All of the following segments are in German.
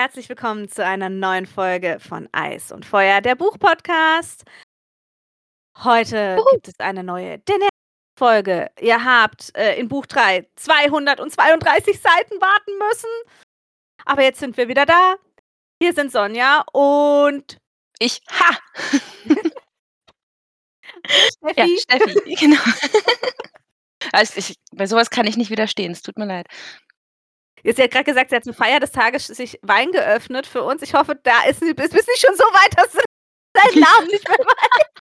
Herzlich willkommen zu einer neuen Folge von Eis und Feuer, der Buchpodcast. Heute Juhu. gibt es eine neue Folge. Ihr habt äh, in Buch 3 232 Seiten warten müssen. Aber jetzt sind wir wieder da. Hier sind Sonja und Ich, ha! Ja, Steffi. Steffi, genau. Also ich, bei sowas kann ich nicht widerstehen, es tut mir leid. Sie hat gerade gesagt, sie hat zur Feier des Tages sich Wein geöffnet für uns. Ich hoffe, da ist sie, bist bist nicht schon so weit, dass du deinen Namen nicht mehr weißt.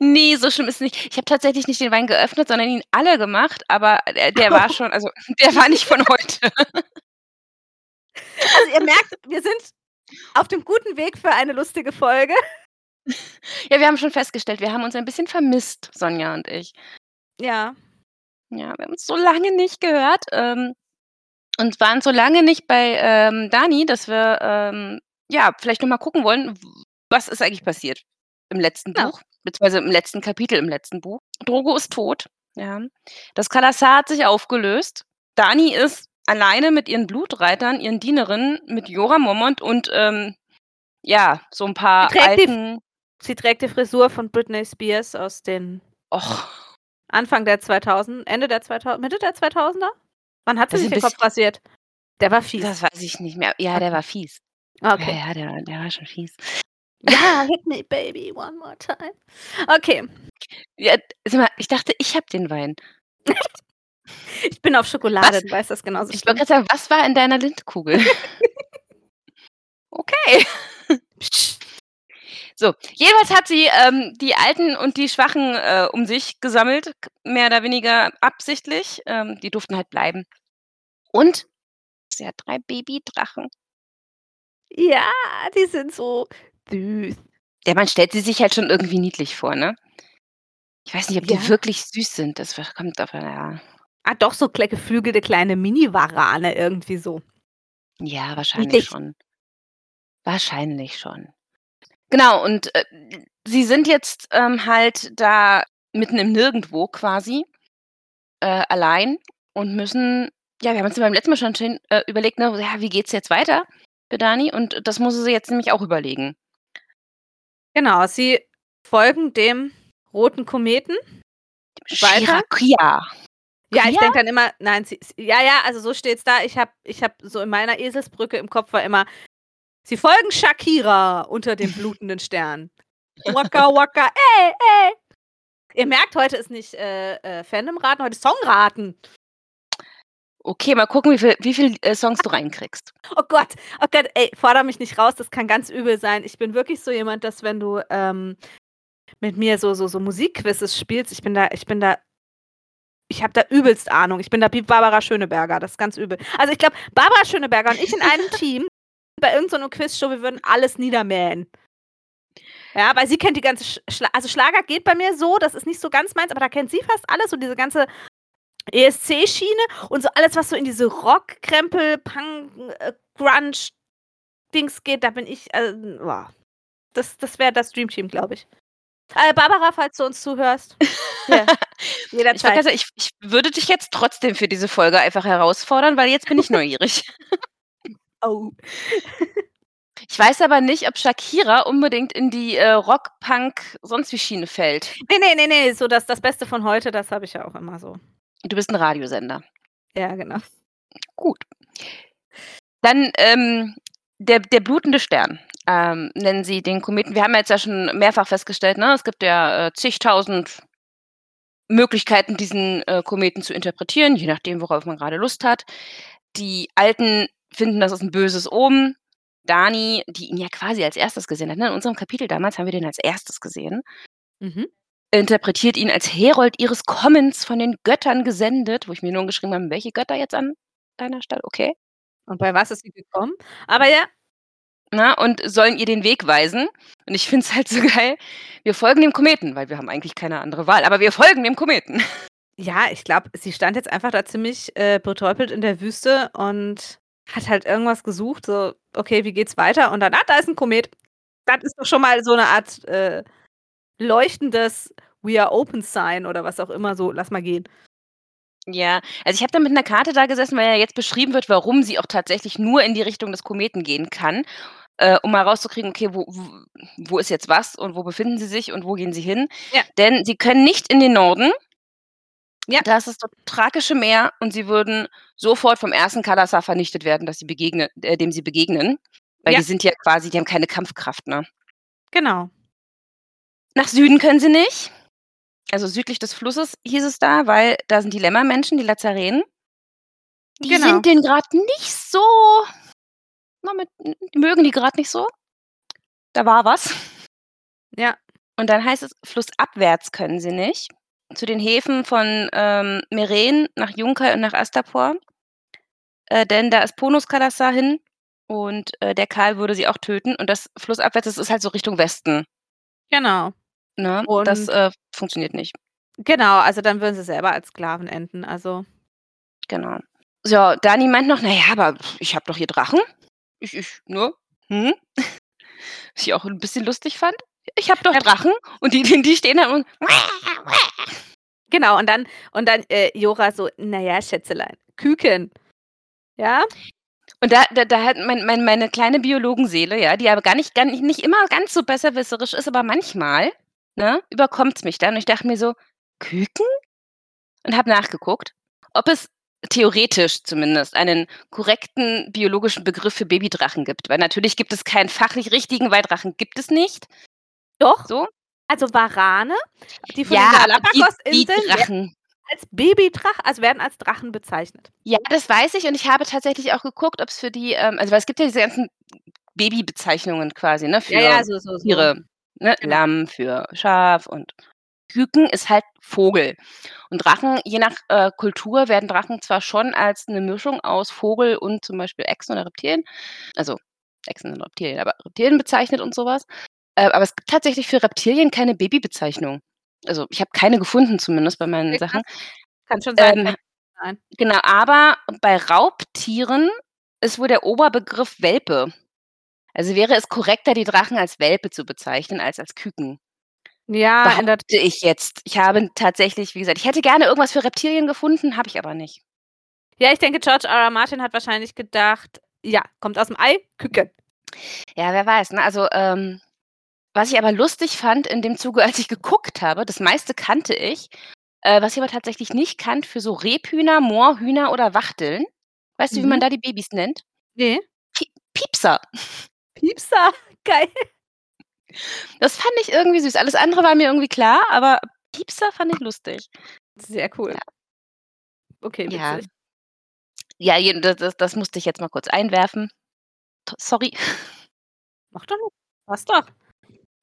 Nee, so schlimm ist es nicht. Ich habe tatsächlich nicht den Wein geöffnet, sondern ihn alle gemacht, aber der, der war schon, also der war nicht von heute. Also ihr merkt, wir sind auf dem guten Weg für eine lustige Folge. Ja, wir haben schon festgestellt, wir haben uns ein bisschen vermisst, Sonja und ich. Ja. Ja, wir haben uns so lange nicht gehört ähm, und waren so lange nicht bei ähm, Dani, dass wir ähm, ja vielleicht noch mal gucken wollen, was ist eigentlich passiert im letzten Ja. Buch, beziehungsweise im letzten Kapitel im letzten Buch. Drogo ist tot. Ja. Das Kalasar hat sich aufgelöst. Dani ist alleine mit ihren Blutreitern, ihren Dienerinnen, mit Jora Mormont und ähm, ja, so ein paar Sie trägt die- alten. Sie trägt die Frisur von Britney Spears aus den Och, Anfang der 2000, Ende der 2000, Mitte der 2000er? Wann hat sie sich den Kopf rasiert? Der war fies. das weiß ich nicht mehr. Ja, der war fies. Okay. Ja, ja, der, der war schon fies. Ja, hit me, baby, one more time. Okay, Ja, sag mal, ich dachte, ich habe den Wein. ich bin auf Schokolade, Was? du weißt das genauso. Ich wollte gerade sagen, was war in deiner Lindkugel? okay. Psst. So, jedenfalls hat sie ähm, die Alten und die Schwachen äh, um sich gesammelt, mehr oder weniger absichtlich. Ähm, die durften halt bleiben. Und sie hat drei Babydrachen. Ja, die sind so süß. Ja, man stellt sie sich halt schon irgendwie niedlich vor, ne? Ich weiß nicht, ob Ja. die wirklich süß sind. Das kommt auf ja. Ah, doch, so geflügelte kleine Mini-Warane irgendwie so. Ja, wahrscheinlich Niedlich. schon. Wahrscheinlich schon. Genau, und äh, sie sind jetzt ähm, halt da mitten im Nirgendwo quasi äh, allein und müssen, ja, wir haben uns beim letzten Mal schon schön, äh, überlegt, ne, ja, wie geht's jetzt weiter für Dani? Und das muss sie jetzt nämlich auch überlegen. Genau, sie folgen dem roten Kometen. Weiter? Ja, ich denke dann immer, nein, sie, sie- ja, ja, also so steht's da. Ich habe ich hab so in meiner Eselsbrücke im Kopf war immer, sie folgen Shakira unter dem blutenden Stern. Waka waka, ey, ey. Ihr merkt, heute ist nicht äh, äh, Fandom-Raten, heute ist Songraten. Okay, mal gucken, wie viel, wie viel äh, Songs du reinkriegst. Oh Gott, oh Gott, ey, forder mich nicht raus, das kann ganz übel sein. Ich bin wirklich so jemand, dass wenn du ähm, mit mir so, so, so Musikquizzes spielst, ich bin da, ich bin da, ich habe da übelst Ahnung. Ich bin da wie Barbara Schöneberger, das ist ganz übel. Also ich glaube, Barbara Schöneberger und ich in einem Team bei irgendeiner Quizshow, wir würden alles niedermähen. Ja, weil sie kennt die ganze, Sch Schla also Schlager geht bei mir so, das ist nicht so ganz meins, aber da kennt sie fast alles, so diese ganze ESC-Schiene und so alles, was so in diese Rock, Krempel, Punk, äh, Grunge, Dings geht, da bin ich, äh, boah. das, das wäre das Dream Team, glaube ich. Äh, Barbara, falls du uns zuhörst. Ja, Ich, wollte jederzeit. sagen, ich, ich würde dich jetzt trotzdem für diese Folge einfach herausfordern, weil jetzt bin ich neugierig. Oh. Ich weiß aber nicht, ob Shakira unbedingt in die äh, Rock, Punk, sonst wie Schiene fällt. Nee, nee, nee, nee, so das, das Beste von heute, das habe ich ja auch immer so. Du bist ein Radiosender. Ja, genau. Gut. Dann ähm, der, der blutende Stern. Ähm, nennen sie den Kometen. Wir haben ja jetzt ja schon mehrfach festgestellt, ne? es gibt ja äh, zigtausend Möglichkeiten, diesen äh, Kometen zu interpretieren, je nachdem, worauf man gerade Lust hat. Die Alten finden, das ist ein böses Omen. Dani, die ihn ja quasi als erstes gesehen hat, ne? in unserem Kapitel damals haben wir den als erstes gesehen, Mhm. interpretiert ihn als Herold ihres Kommens von den Göttern gesendet, wo ich mir nur geschrieben habe, welche Götter jetzt an deiner Stelle, okay. Und bei was ist sie gekommen? Aber ja, Na, und sollen ihr den Weg weisen. Und ich finde es halt so geil. Wir folgen dem Kometen, weil wir haben eigentlich keine andere Wahl, aber wir folgen dem Kometen. ja, ich glaube, sie stand jetzt einfach da ziemlich äh, betäubelt in der Wüste und hat halt irgendwas gesucht, so, okay, wie geht's weiter? Und dann, ah, da ist ein Komet. Das ist doch schon mal so eine Art äh, leuchtendes We are open sign oder was auch immer so, lass mal gehen. Ja, also ich habe da mit 'ner Karte da gesessen, weil ja jetzt beschrieben wird, warum sie auch tatsächlich nur in die Richtung des Kometen gehen kann, äh, um mal rauszukriegen, okay, wo wo ist jetzt was und wo befinden sie sich und wo gehen sie hin? Ja. Denn sie können nicht in den Norden. Ja. Da ist das dort Thrakische Meer und sie würden sofort vom ersten Kalasar vernichtet werden, das sie begegnen äh, dem sie begegnen. Weil Ja. die sind ja quasi die haben keine Kampfkraft, ne? Genau. Nach Süden können sie nicht. Also südlich des Flusses hieß es da, weil da sind die Lämmermenschen, die Lazarenen. Die Genau. sind denen grad nicht so na, mit mögen die grad nicht so. Da war was. Ja. Und dann heißt es, flussabwärts können sie nicht. Zu den Häfen von, ähm, Meren nach Junkei und nach Astapor. Äh, denn da ist Ponus Kalasar hin und, äh, der Karl würde sie auch töten und das flussabwärts, das ist halt so Richtung Westen, Genau. ne? Und Das, äh, funktioniert nicht. Genau, also dann würden sie selber als Sklaven enden, also Genau. So, Dani meint noch: „Na ja, aber ich habe doch hier Drachen. Ich ich ne? Mhm.“ Was ich auch 'n bisschen lustig fand. „Ich habe doch. Drachen“ und die die die stehen da und Genau, und dann und dann, äh, Jora so: „Na ja, Schätzelein, Küken.“ Ja? Und da da da hat mein mein meine kleine Biologenseele, ja, die aber gar nicht gar nicht nicht immer ganz so besserwisserisch ist, aber manchmal, ne, überkommt's mich dann und ich dachte mir so: „Küken?“ Und habe nachgeguckt, ob es theoretisch zumindest einen korrekten biologischen Begriff für Babydrachen gibt, weil natürlich gibt es keinen fachlich richtigen, weil Drachen gibt es nicht. Doch. So. Also Warane, die von Ja, den Galapagosinseln werden Drachen als Babydrach also werden als Drachen bezeichnet. Ja, das weiß ich und ich habe tatsächlich auch geguckt, ob's für die, ähm also weil es gibt ja diese ganzen Babybezeichnungen quasi, ne, für Ja, ja, so so so. Tiere, ne? Genau. Lamm für Schaf und Küken ist halt Vogel. Und Drachen, je nach, äh, Kultur werden Drachen zwar schon als 'ne Mischung aus Vogel und zum Beispiel Echsen oder Reptilien also Echsen sind Reptilien, aber Reptilien bezeichnet und so was. Äh, aber es gibt tatsächlich für Reptilien keine Babybezeichnung. Also, ich habe keine gefunden zumindest bei meinen Sachen. Kann schon sein, Ähm, genau, aber bei Raubtieren ist wohl der Oberbegriff Welpe. Also wäre es korrekter, die Drachen als Welpe zu bezeichnen als als Küken. Ja, Behaupte ich jetzt. Ich habe tatsächlich wie gesagt, ich hätte gerne irgendwas für Reptilien gefunden, habe ich aber nicht. Ja, ich denke, George R. R. Martin hat wahrscheinlich gedacht: „Ja, kommt aus'm Ei, Küken.“ Ja, wer weiß, ne? Also, ähm, was ich aber lustig fand in dem Zuge, als ich geguckt habe, das meiste kannte ich. Äh, was ich aber tatsächlich nicht kannte für so Rebhühner, Moorhühner oder Wachteln. Weißt du, wie man Mhm. da die Babys nennt? Ne. Pi Piepser. Piepser, geil. Das fand ich irgendwie süß. Alles andere war mir irgendwie klar, aber Piepser fand ich lustig. Sehr cool. Ja. Okay, Ja. witzig. Ja, jeden das das das musste ich jetzt mal kurz einwerfen. Sorry. Macht doch nix. Passt doch.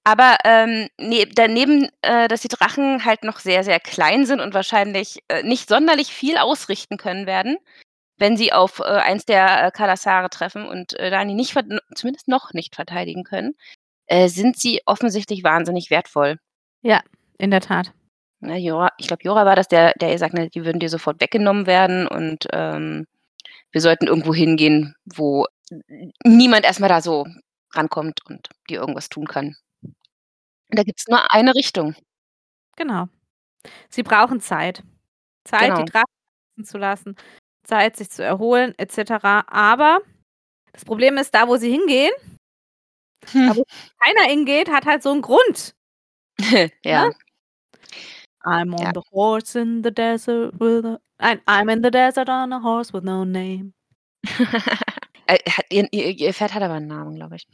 Aber, ähm, ne daneben, äh, dass die Drachen halt noch sehr, sehr klein sind und wahrscheinlich, äh, nicht sonderlich viel ausrichten können werden, wenn sie auf, äh, eins der, äh, Kalasare treffen und, äh, Dani nicht zumindest noch nicht verteidigen können, äh, sind sie offensichtlich wahnsinnig wertvoll. Ja, in der Tat. Ne, Jora ich glaube, Jora war das, der der ihr sagt, ne, die würden dir sofort weggenommen werden und, ähm, wir sollten irgendwo hingehen, wo niemand erst mal da so rankommt und dir irgendwas tun kann. Da gibt's nur eine Richtung. Genau. Sie brauchen Zeit. Zeit, Genau. die Drachen zu lassen, Zeit, sich zu erholen et cetera. Aber das Problem ist, da, wo sie hingehen da, wo keiner hingeht, hat halt so 'n Grund. Ja. Ne? I'm on Ja. the horse in the desert with a nein, I'm in the desert on a horse with no name. Äh, hat ihr ihr ihr Pferd hat aber 'n Namen, glaube ich.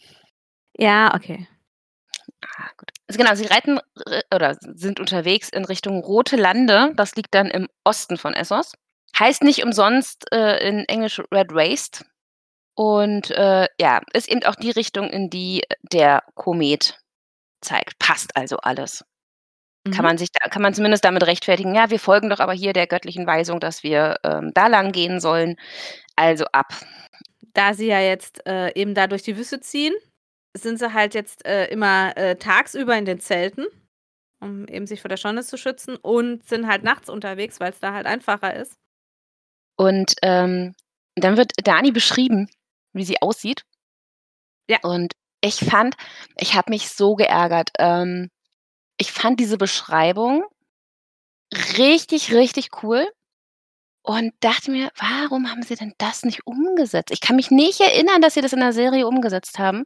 Ja, okay. Ah, gut. Also genau, sie reiten r oder sind unterwegs in Richtung Rote Lande. Das liegt dann im Osten von Essos. Heißt nicht umsonst, äh, in Englisch Red Waste. Und, äh, ja, ist eben auch die Richtung, in die der Komet zeigt. Passt also alles. Kann Mhm. man sich da kann man zumindest damit rechtfertigen: „Ja, wir folgen doch aber hier der göttlichen Weisung, dass wir, ähm, da lang gehen sollen. Also ab.“ Da sie ja jetzt, äh, eben da durch die Wüste ziehen, sind sie halt jetzt, äh, immer, äh, tagsüber in den Zelten, um eben sich vor der Schonne zu schützen und sind halt nachts unterwegs, weil's da halt einfacher ist. Und, ähm, dann wird Dani beschrieben, wie sie aussieht. Ja. Und ich fand ich habe mich so geärgert. Ähm, ich fand diese Beschreibung richtig, richtig cool. und dachte mir: „Warum haben sie denn das nicht umgesetzt?“ Ich kann mich nicht erinnern, dass sie das in der Serie umgesetzt haben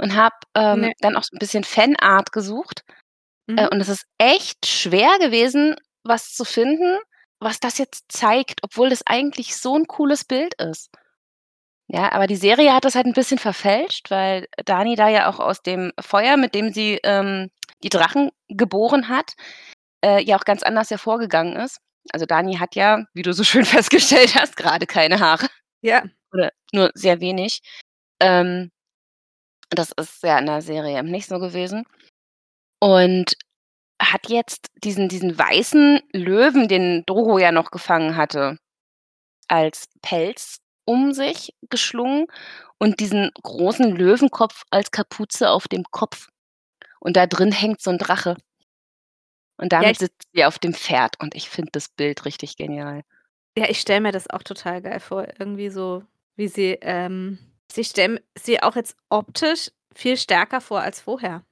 und habe, ähm, Ne. dann auch so 'n bisschen Fanart gesucht. Äh, Mhm. und es ist echt schwer gewesen, was zu finden, was das jetzt zeigt, obwohl das eigentlich so 'n cooles Bild ist. Ja, aber die Serie hat das halt 'n bisschen verfälscht, weil Dani da ja auch aus dem Feuer, mit dem sie, ähm, die Drachen geboren hat, äh, ja auch ganz anders hervorgegangen ist. Also, Dani hat ja, wie du so schön festgestellt hast, grade keine Haare Ja. oder nur sehr wenig. Ähm, das ist ja in der Serie nicht so gewesen. Und hat jetzt diesen diesen weißen Löwen, den Drogo ja noch gefangen hatte, als Pelz um sich geschlungen und diesen großen Löwenkopf als Kapuze auf dem Kopf. Und da drin hängt so 'n Drache. Und Ja, damit ich sitzt sie auf dem Pferd und ich finde das Bild richtig genial. Ja, ich stelle mir das auch total geil vor, irgendwie so, wie sie, ähm ich stelle m sie auch jetzt optisch viel stärker vor als vorher.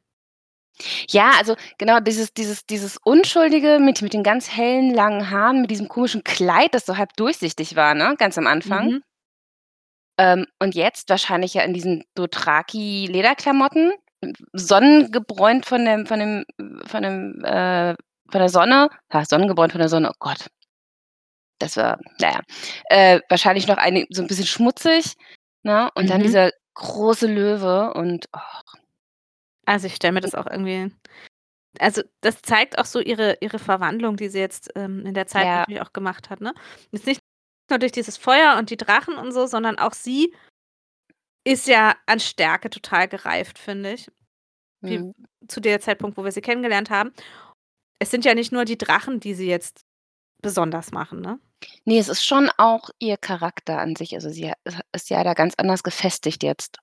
Ja, also genau, dieses dieses dieses Unschuldige mit mit den ganz hellen, langen Haaren, mit diesem komischen Kleid, das so halb durchsichtig war, ne, ganz am Anfang. Mhm. Ähm, und jetzt wahrscheinlich ja in diesen Dothraki-Lederklamotten, sonnengebräunt von dem von dem von dem äh, von der Sonne. Ha, sonnengebräunt von der Sonne, oh Gott. Das war na ja. Äh, wahrscheinlich noch einig so 'n bisschen schmutzig, ne? Und dann Mhm. dieser große Löwe und, och. Also, ich stelle mir das auch irgendwie also, das zeigt auch so ihre ihre Verwandlung, die sie jetzt, ähm, in der Zeit Ja. natürlich auch gemacht hat, ne? Jetzt nicht nur durch dieses Feuer und die Drachen und so, sondern auch sie ist ja an Stärke total gereift, finde ich, wie Mhm. zu der Zeitpunkt, wo wir sie kennengelernt haben. Es sind ja nicht nur die Drachen, die sie jetzt besonders machen, ne? Ne, es ist schon auch ihr Charakter an sich. Also, sie ist ja da ganz anders gefestigt jetzt.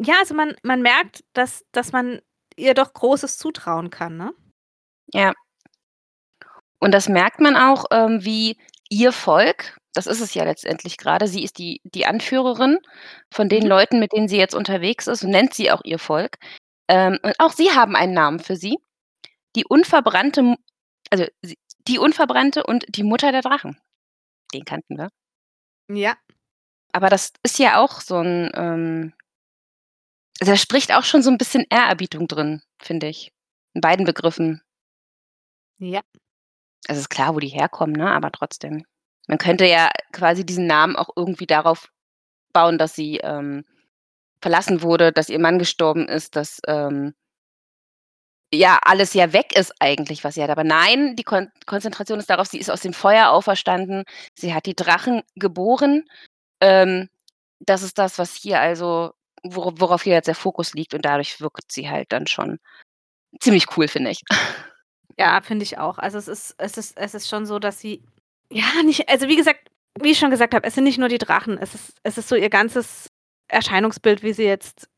Ja, also, man man merkt, dass dass man ihr doch Großes zutrauen kann, ne? Ja. Und das merkt man auch, ähm, wie ihr Volk das ist es ja letztendlich grade, sie ist die die Anführerin von den Mhm. Leuten, mit denen sie jetzt unterwegs ist und nennt sie auch ihr Volk. Ähm, und auch sie haben einen Namen für sie. Die unverbrannte also, sie die Unverbrannte und die Mutter der Drachen. Den kannten wir. Ja. Aber das ist ja auch so 'n, ähm also, da spricht auch schon so 'n bisschen Ehrerbietung drin, finde ich, in beiden Begriffen. Ja. Also, ist klar, wo die herkommen, ne, aber trotzdem. Man könnte ja quasi diesen Namen auch irgendwie darauf bauen, dass sie, ähm, verlassen wurde, dass ihr Mann gestorben ist, dass, ähm ja, alles ja weg ist eigentlich, was sie hat. Aber nein, die Kon Konzentration ist darauf, sie ist aus dem Feuer auferstanden. Sie hat die Drachen geboren. Ähm, das ist das, was hier also wora worauf hier jetzt der Fokus liegt und dadurch wirkt sie halt dann schon ziemlich cool, finde ich. Ja, finde ich auch. Also, es ist es ist es ist schon so, dass sie ja, nicht also, wie gesagt wie ich schon gesagt habe, es sind nicht nur die Drachen. Es ist es ist so ihr ganzes Erscheinungsbild, wie sie jetzt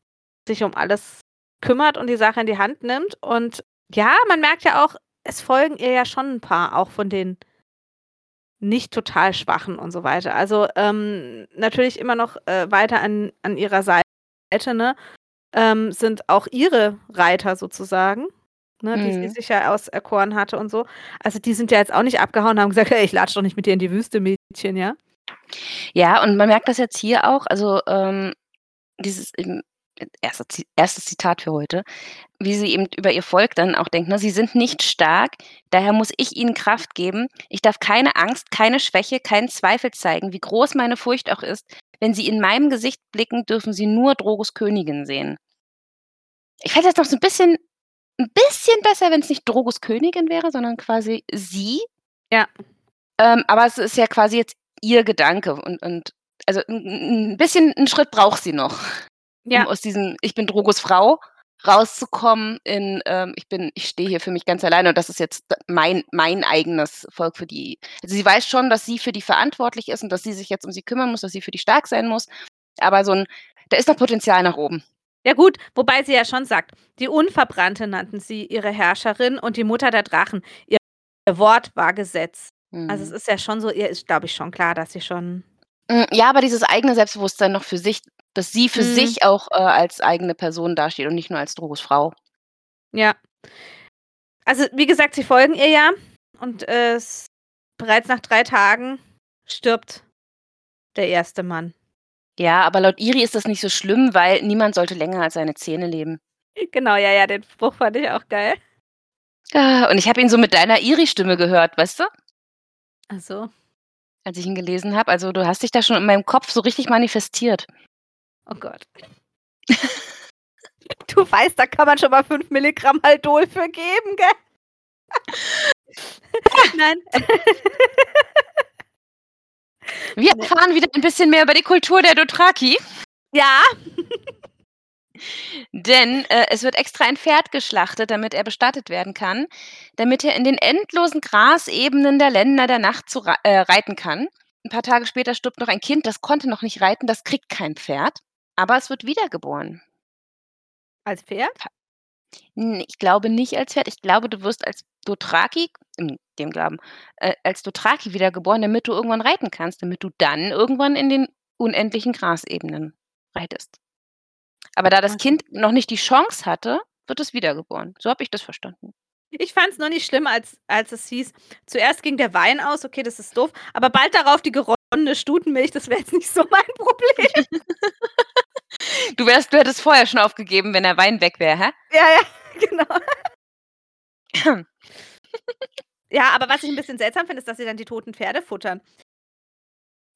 sich um alles kümmert und die Sache in die Hand nimmt. Und ja, man merkt ja auch, es folgen ihr ja schon 'n paar auch von den nicht total Schwachen und so weiter. Also, ähm, natürlich immer noch, äh, weiter an an ihrer Seite, ne, ähm, sind auch ihre Reiter sozusagen, ne, die sie Mhm. sich ja auserkoren hatte und so. Also, die sind ja jetzt auch nicht abgehauen und haben gesagt: „Hey, ich latsche doch nicht mit dir in die Wüste, Mädchen“, ja? Ja, und man merkt das jetzt hier auch, also, ähm, dieses eben erste Zi erstes Zitat für heute, wie sie eben über ihr Volk dann auch denkt, ne: „Sie sind nicht stark, daher muss ich ihnen Kraft geben. Ich darf keine Angst, keine Schwäche, keinen Zweifel zeigen, wie groß meine Furcht auch ist. Wenn sie in meinem Gesicht blicken, dürfen sie nur Drogos Königin sehen.“ Ich fände es jetzt noch so 'n bisschen 'n bisschen besser, wenn's nicht Drogos Königin wäre, sondern quasi sie. Ja. Ähm, aber es ist ja quasi jetzt ihr Gedanke und und also, 'n 'n 'n bisschen 'n Schritt braucht sie noch, um Ja. aus diesem „Ich bin Drogos Frau“ rauszukommen in, ähm, „Ich bin ich stehe hier für mich ganz alleine und das ist jetzt mein mein eigenes Volk für die“ also, sie weiß schon, dass sie für die verantwortlich ist und dass sie sich jetzt um sie kümmern muss, dass sie für die stark sein muss, aber so 'n da ist noch Potenzial nach oben. Ja gut, wobei sie ja schon sagt, die Unverbrannte nannten sie ihre Herrscherin und die Mutter der Drachen. Ihr Wort war Gesetz. Also, es Mhm. ist ja schon so ihr ist, glaube ich, schon klar, dass sie schon Hm, ja, aber dieses eigene Selbstbewusstsein noch für sich dass sie für Mhm. sich auch, äh, als eigene Person dasteht und nicht nur als Drogos Frau. Ja. Also, wie gesagt, sie folgen ihr ja und, äh, s bereits nach 3 Tagen stirbt der erste Mann. Ja, aber laut Iri ist das nicht so schlimm, weil niemand sollte länger als seine Zähne leben. Genau, ja, ja, den Spruch fand ich auch geil. Ah, und ich habe ihn so mit deiner Iri-Stimme gehört, weißt du? Ach so. Als ich ihn gelesen habe. Also du hast dich da schon in meinem Kopf so richtig manifestiert. Oh Gott. du weißt, da kann man schon mal 5 Milligramm Haldol für geben, gell? Nein. Wir erfahren wieder ein bisschen mehr über die Kultur der Dothraki. Ja. Denn äh, es wird extra ein Pferd geschlachtet, damit er bestattet werden kann, damit er in den endlosen Grasebenen der Länder der Nacht zu, äh, reiten kann. Ein paar Tage später stirbt noch ein Kind, das konnte noch nicht reiten, das kriegt kein Pferd, aber es wird wiedergeboren. Als Pferd? Ich glaube nicht als Pferd. Ich glaube, du wirst als Dothraki, in dem Glauben, äh, als Dothraki wiedergeboren, damit du irgendwann reiten kannst, damit du dann irgendwann in den unendlichen Grasebenen reitest. Aber da das Kind noch nicht die Chance hatte, wird es wiedergeboren. So habe ich das verstanden. Ich fand es noch nicht schlimm, als, als es hieß, zuerst ging der Wein aus, okay, das ist doof, aber bald darauf die geronnene Stutenmilch, das wäre jetzt nicht so mein Problem. du, wärst, du hättest vorher schon aufgegeben, wenn der Wein weg wäre, hä? Ja, ja, genau. ja, aber was ich ein bisschen seltsam finde, ist, dass sie dann die toten Pferde futtern.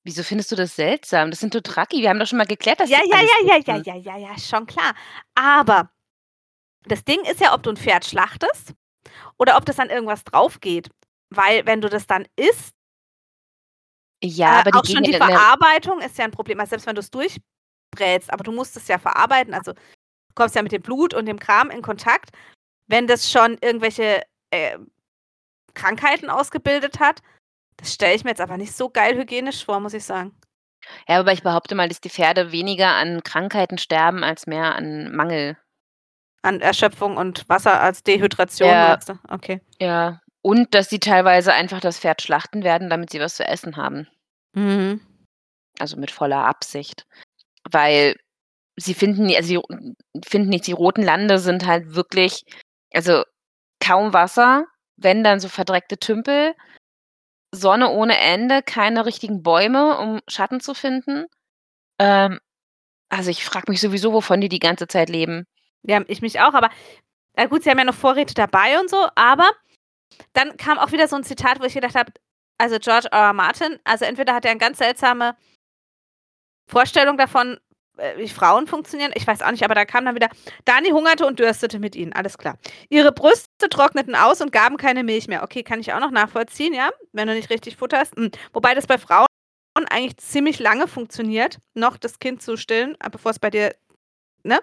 Wieso findest du das seltsam? Das sind Dothraki. Wir haben doch schon mal geklärt, dass Ja, die ja, ja, ja, ja, ja, ja, ja, schon klar. Aber das Ding ist ja, ob du ein Pferd schlachtest oder ob das dann irgendwas drauf geht. Weil wenn du das dann isst, Ja, äh, aber die auch schon die in der Verarbeitung ist ja ein Problem. Also selbst wenn du es durchbrätst, aber du musst es ja verarbeiten, also du kommst ja mit dem Blut und dem Kram in Kontakt. Wenn das schon irgendwelche äh, Krankheiten ausgebildet hat, das stelle ich mir jetzt aber nicht so geil hygienisch vor, muss ich sagen. Ja, aber ich behaupte mal, dass die Pferde weniger an Krankheiten sterben als mehr an Mangel. An Erschöpfung und Wasser als Dehydration, Ja. Okay. Ja. Und dass sie teilweise einfach das Pferd schlachten werden, damit sie was zu essen haben. Mhm. Also mit voller Absicht. Weil sie finden, also sie finden nicht, die roten Lande sind halt wirklich, also kaum Wasser, wenn dann so verdreckte Tümpel, Sonne ohne Ende, keine richtigen Bäume, um Schatten zu finden. Ähm, also ich frage mich sowieso, wovon die die ganze Zeit leben. Ja, ich mich auch, aber na gut, sie haben ja noch Vorräte dabei und so, aber dann kam auch wieder so ein Zitat, wo ich gedacht habe, also George R. R. Martin, also entweder hat er eine ganz seltsame Vorstellung davon, äh, wie Frauen funktionieren, ich weiß auch nicht, aber da kam dann wieder, Dani hungerte und dürstete mit ihnen, alles klar. Ihre Brüste trockneten aus und gaben keine Milch mehr. Okay, kann ich auch noch nachvollziehen, ja, wenn du nicht richtig futterst. Hm. Wobei das bei Frauen eigentlich ziemlich lange funktioniert, noch das Kind zu stillen, äh, bevor es bei dir ne?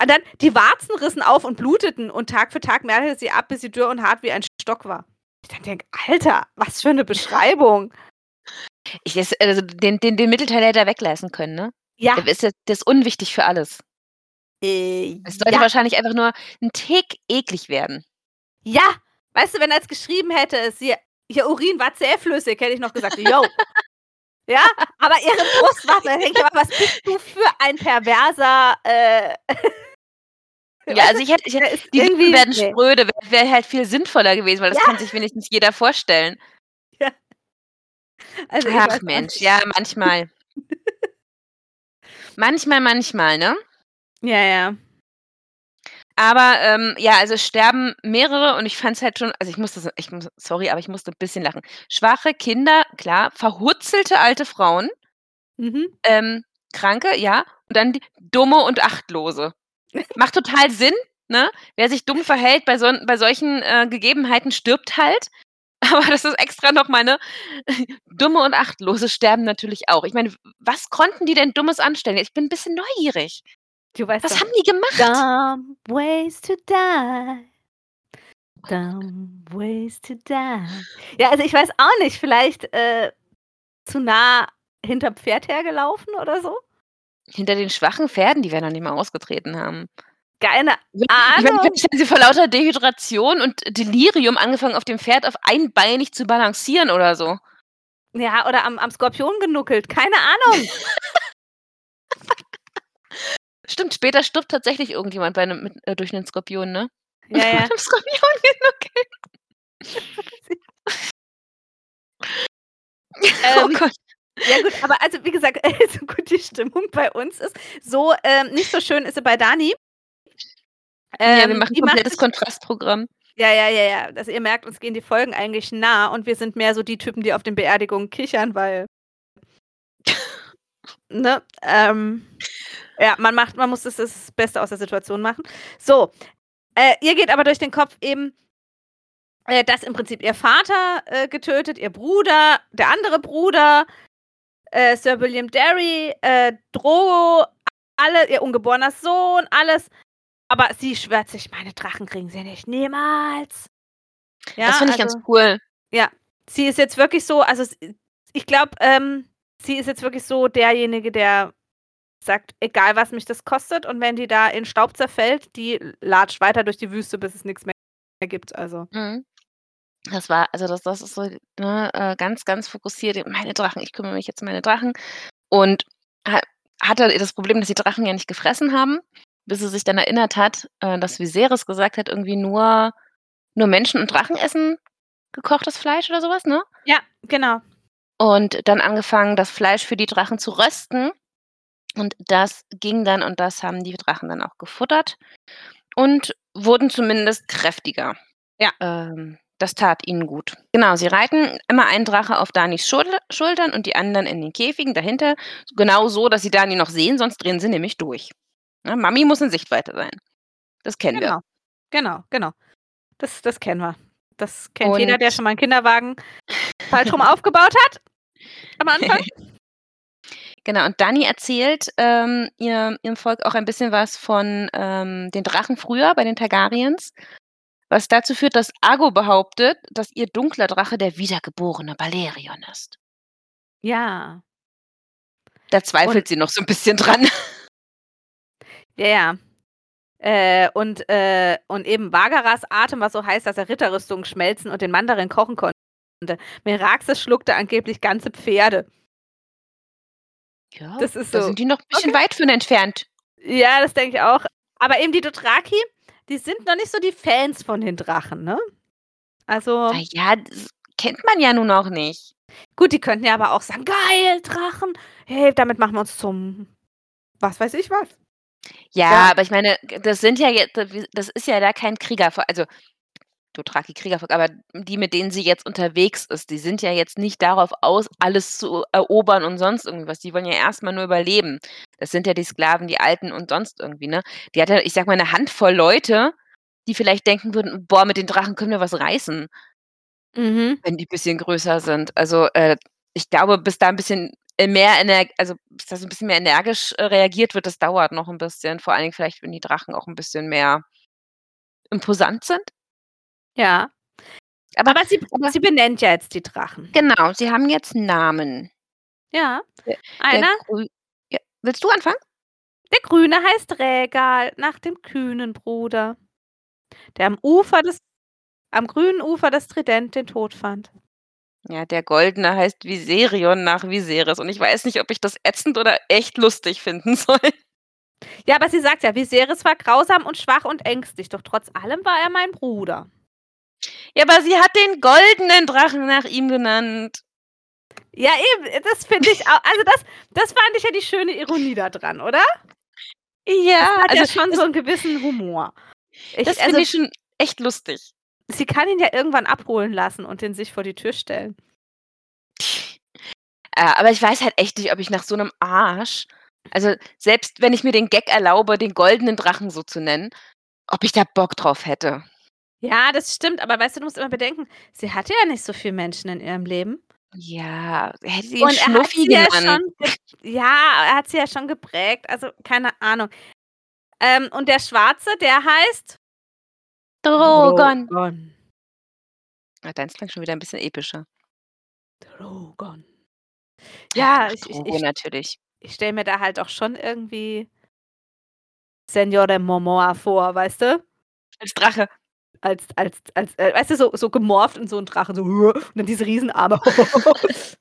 Und dann, die Warzen rissen auf und bluteten und Tag für Tag mehrte sie ab, bis sie dürr und hart wie ein Stock war. Ich dann denke, Alter, was für eine Beschreibung. Ich, das, also den, den, den Mittelteil hätte er weglassen können, ne? Ja. Der ist, der ist unwichtig für alles. Äh, Es sollte ja. wahrscheinlich einfach nur ein Tick eklig werden. ja. Weißt du, wenn er jetzt geschrieben hätte, es hier, ihr Urin war zähflüssig, hätte ich noch gesagt, yo. ja, aber ihre Brust war, da denke ich aber, was bist du für ein perverser, äh, Ja, also ich hätte, ich hätte ist die Lippen werden spröde, wäre wär halt viel sinnvoller gewesen, weil das Ja. kann sich wenigstens jeder vorstellen. Also ich weiß Ach auch Mensch, nicht. ja, manchmal. manchmal, manchmal, ne? Ja, ja. Aber ähm, ja, also sterben mehrere und ich fand es halt schon, also ich musste, ich muss, sorry, aber ich musste ein bisschen lachen. Schwache Kinder, klar, verhutzelte alte Frauen, Mhm. ähm, Kranke, ja, und dann die dumme und achtlose. Macht total Sinn, ne? Wer sich dumm verhält bei, so, bei solchen äh, Gegebenheiten, stirbt halt. Aber das ist extra noch meine dumme und achtlose sterben natürlich auch. Ich meine, was konnten die denn Dummes anstellen? Ich bin ein bisschen neugierig. Du weißt Was doch. haben die gemacht? Dumb ways to die. Dumb ways to die. Ja, also ich weiß auch nicht, vielleicht äh, zu nah hinterm Pferd hergelaufen oder so. Hinter den schwachen Pferden, die wir noch nicht mal ausgetreten haben. Keine Ich meine, Ahnung. vielleicht haben sie vor lauter Dehydration und Delirium angefangen, auf dem Pferd auf einbeinig zu balancieren oder so. Ja, oder am, am Skorpion genuckelt. Keine Ahnung. Stimmt, später stirbt tatsächlich irgendjemand bei einem, mit, äh, durch einen Skorpion, ne? Ja, ja. Mit einem Skorpion genuckelt. oh Ähm, Gott. ja gut, aber also wie gesagt, so gut die Stimmung bei uns ist, so ähm, nicht so schön ist sie bei Dani. Ja, wir Ähm, machen macht komplettes Kontrastprogramm. ja, ja, ja, ja. Also ihr merkt, uns gehen die Folgen eigentlich nah und wir sind mehr so die Typen, die auf den Beerdigungen kichern, weil ne, ähm, ja, man macht man muss das das Beste aus der Situation machen. So, äh, ihr geht aber durch den Kopf eben, äh, dass im Prinzip ihr Vater, äh, getötet, ihr Bruder, der andere Bruder, äh, Sir William Derry, äh, Drogo, alle ihr ungeborener Sohn, alles. Aber sie schwört sich, meine Drachen kriegen sie nicht. Niemals. Ja, Das finde ich also ganz cool. sie ist jetzt wirklich so, also ich glaube, ähm, sie ist jetzt wirklich so derjenige, der sagt: „Egal, was mich das kostet und wenn die da in Staub zerfällt, die latscht weiter durch die Wüste, bis es nix mehr gibt“, also. Mhm. Das war also das das ist so, ne, äh, ganz, ganz fokussiert. Meine Drachen, ich kümmere mich jetzt um meine Drachen. Und ha hatte das Problem, dass die Drachen ja nicht gefressen haben, bis sie sich dann erinnert hat, äh, dass Viserys gesagt hat, irgendwie nur nur Menschen und Drachen essen gekochtes Fleisch oder so was, ne? Ja, genau. Und dann angefangen, das Fleisch für die Drachen zu rösten. Und das ging dann und das haben die Drachen dann auch gefuttert und wurden zumindest kräftiger. Ja. Ähm, das tat ihnen gut. Genau, sie reiten immer einen Drache auf Danis Schul Schultern und die anderen in den Käfigen dahinter. Genau so, dass sie Dani noch sehen, sonst drehen sie nämlich durch. Ne, Mami muss in Sichtweite sein. Das kennen wir. Genau. Genau, genau. Das das kennen wir. Das kennt jeder, der Und schon mal 'n Kinderwagen falsch rum aufgebaut hat am Anfang. Genau, und Dani erzählt, ähm, ihr ihrem Volk auch ein bisschen was von, ähm, den Drachen früher bei den Targaryens, was dazu führt, dass Argo behauptet, dass ihr dunkler Drache der wiedergeborene Balerion ist. Ja. Da zweifelt Und sie noch so 'n bisschen dran. Ja, ja. Äh, und äh, und eben Vagaras Atem, was so heißt, dass er Ritterrüstungen schmelzen und den Mandarin kochen konnte. Meraxes schluckte angeblich ganze Pferde. Ja, Das ist da so sind die noch 'n bisschen okay. weit von entfernt. Ja, das denke ich auch. Aber eben die Dothraki, die sind noch nicht so die Fans von den Drachen, ne? Also Na ja, das kennt man ja nun auch nicht. Gut, die könnten ja aber auch sagen: „Geil, Drachen. Hey, damit machen wir uns zum was weiß ich was.“ Ja, Ja. aber ich meine, das sind ja jetzt das ist ja da kein Kriegervolk also Dothraki Kriegervolk, aber die, mit denen sie jetzt unterwegs ist, die sind ja jetzt nicht darauf aus, alles zu erobern und sonst irgendwas. Die wollen ja erst mal nur überleben. Das sind ja die Sklaven, die Alten und sonst irgendwie, ne? Die hat ja, ich sage mal, 'ne Handvoll Leute, die vielleicht denken würden: „Boah, mit den Drachen können wir was reißen.“ Mhm. Wenn die bisschen größer sind. Also, äh, ich glaube, bis da 'n bisschen, mehr Ener also, bis da so 'n bisschen mehr energisch, äh, reagiert wird, das dauert noch 'n bisschen. Vor allen Dingen vielleicht, wenn die Drachen auch 'n bisschen mehr imposant sind? Ja. Aber Aber sie aber sie benennt ja jetzt die Drachen. Genau, sie haben jetzt Namen. Ja. Der Einer ja, willst du anfangen? der Grüne heißt Rägal, nach dem kühnen Bruder, der am Ufer des am grünen Ufer des Trident den Tod fand. Ja, der Goldene heißt Viserion nach Viserys und ich weiß nicht, ob ich das ätzend oder echt lustig finden soll. Ja, aber sie sagt ja: „Viserys war grausam und schwach und ängstlich, doch trotz allem war er mein Bruder.“ Ja, aber sie hat den goldenen Drachen nach ihm genannt. Ja, eben, das finde ich au also, das das fand ich ja die schöne Ironie da dran, oder? Ja, Das hat also ja schon so 'n gewissen Humor. Ich das also finde ich schon echt lustig. Sie kann ihn ja irgendwann abholen lassen und den sich vor die Tür stellen. Äh, aber ich weiß halt echt nicht, ob ich nach so 'nem Arsch also, selbst wenn ich mir den Gag erlaube, den goldenen Drachen so zu nennen, ob ich da Bock drauf hätte. Ja, das stimmt, aber weißt du, du musst immer bedenken, sie hatte ja nicht so viel Menschen in ihrem Leben. Ja, hätte sie ihn Schnuffi sie ja schon ja, er hat sie ja schon geprägt, also, keine Ahnung. Ähm, und der Schwarze, der heißt? Drogon. Drogon. Ah, deins klang schon wieder 'n bisschen epischer. Drogon. Ja, ach, ich ich Drogo ich natürlich. ich stelle mir da halt auch schon irgendwie Señor Momoa vor, weißt du? Als Drache. Als als als äh, weißt du, so so gemorpht in so 'n Drachen, so und dann diese Riesenarme.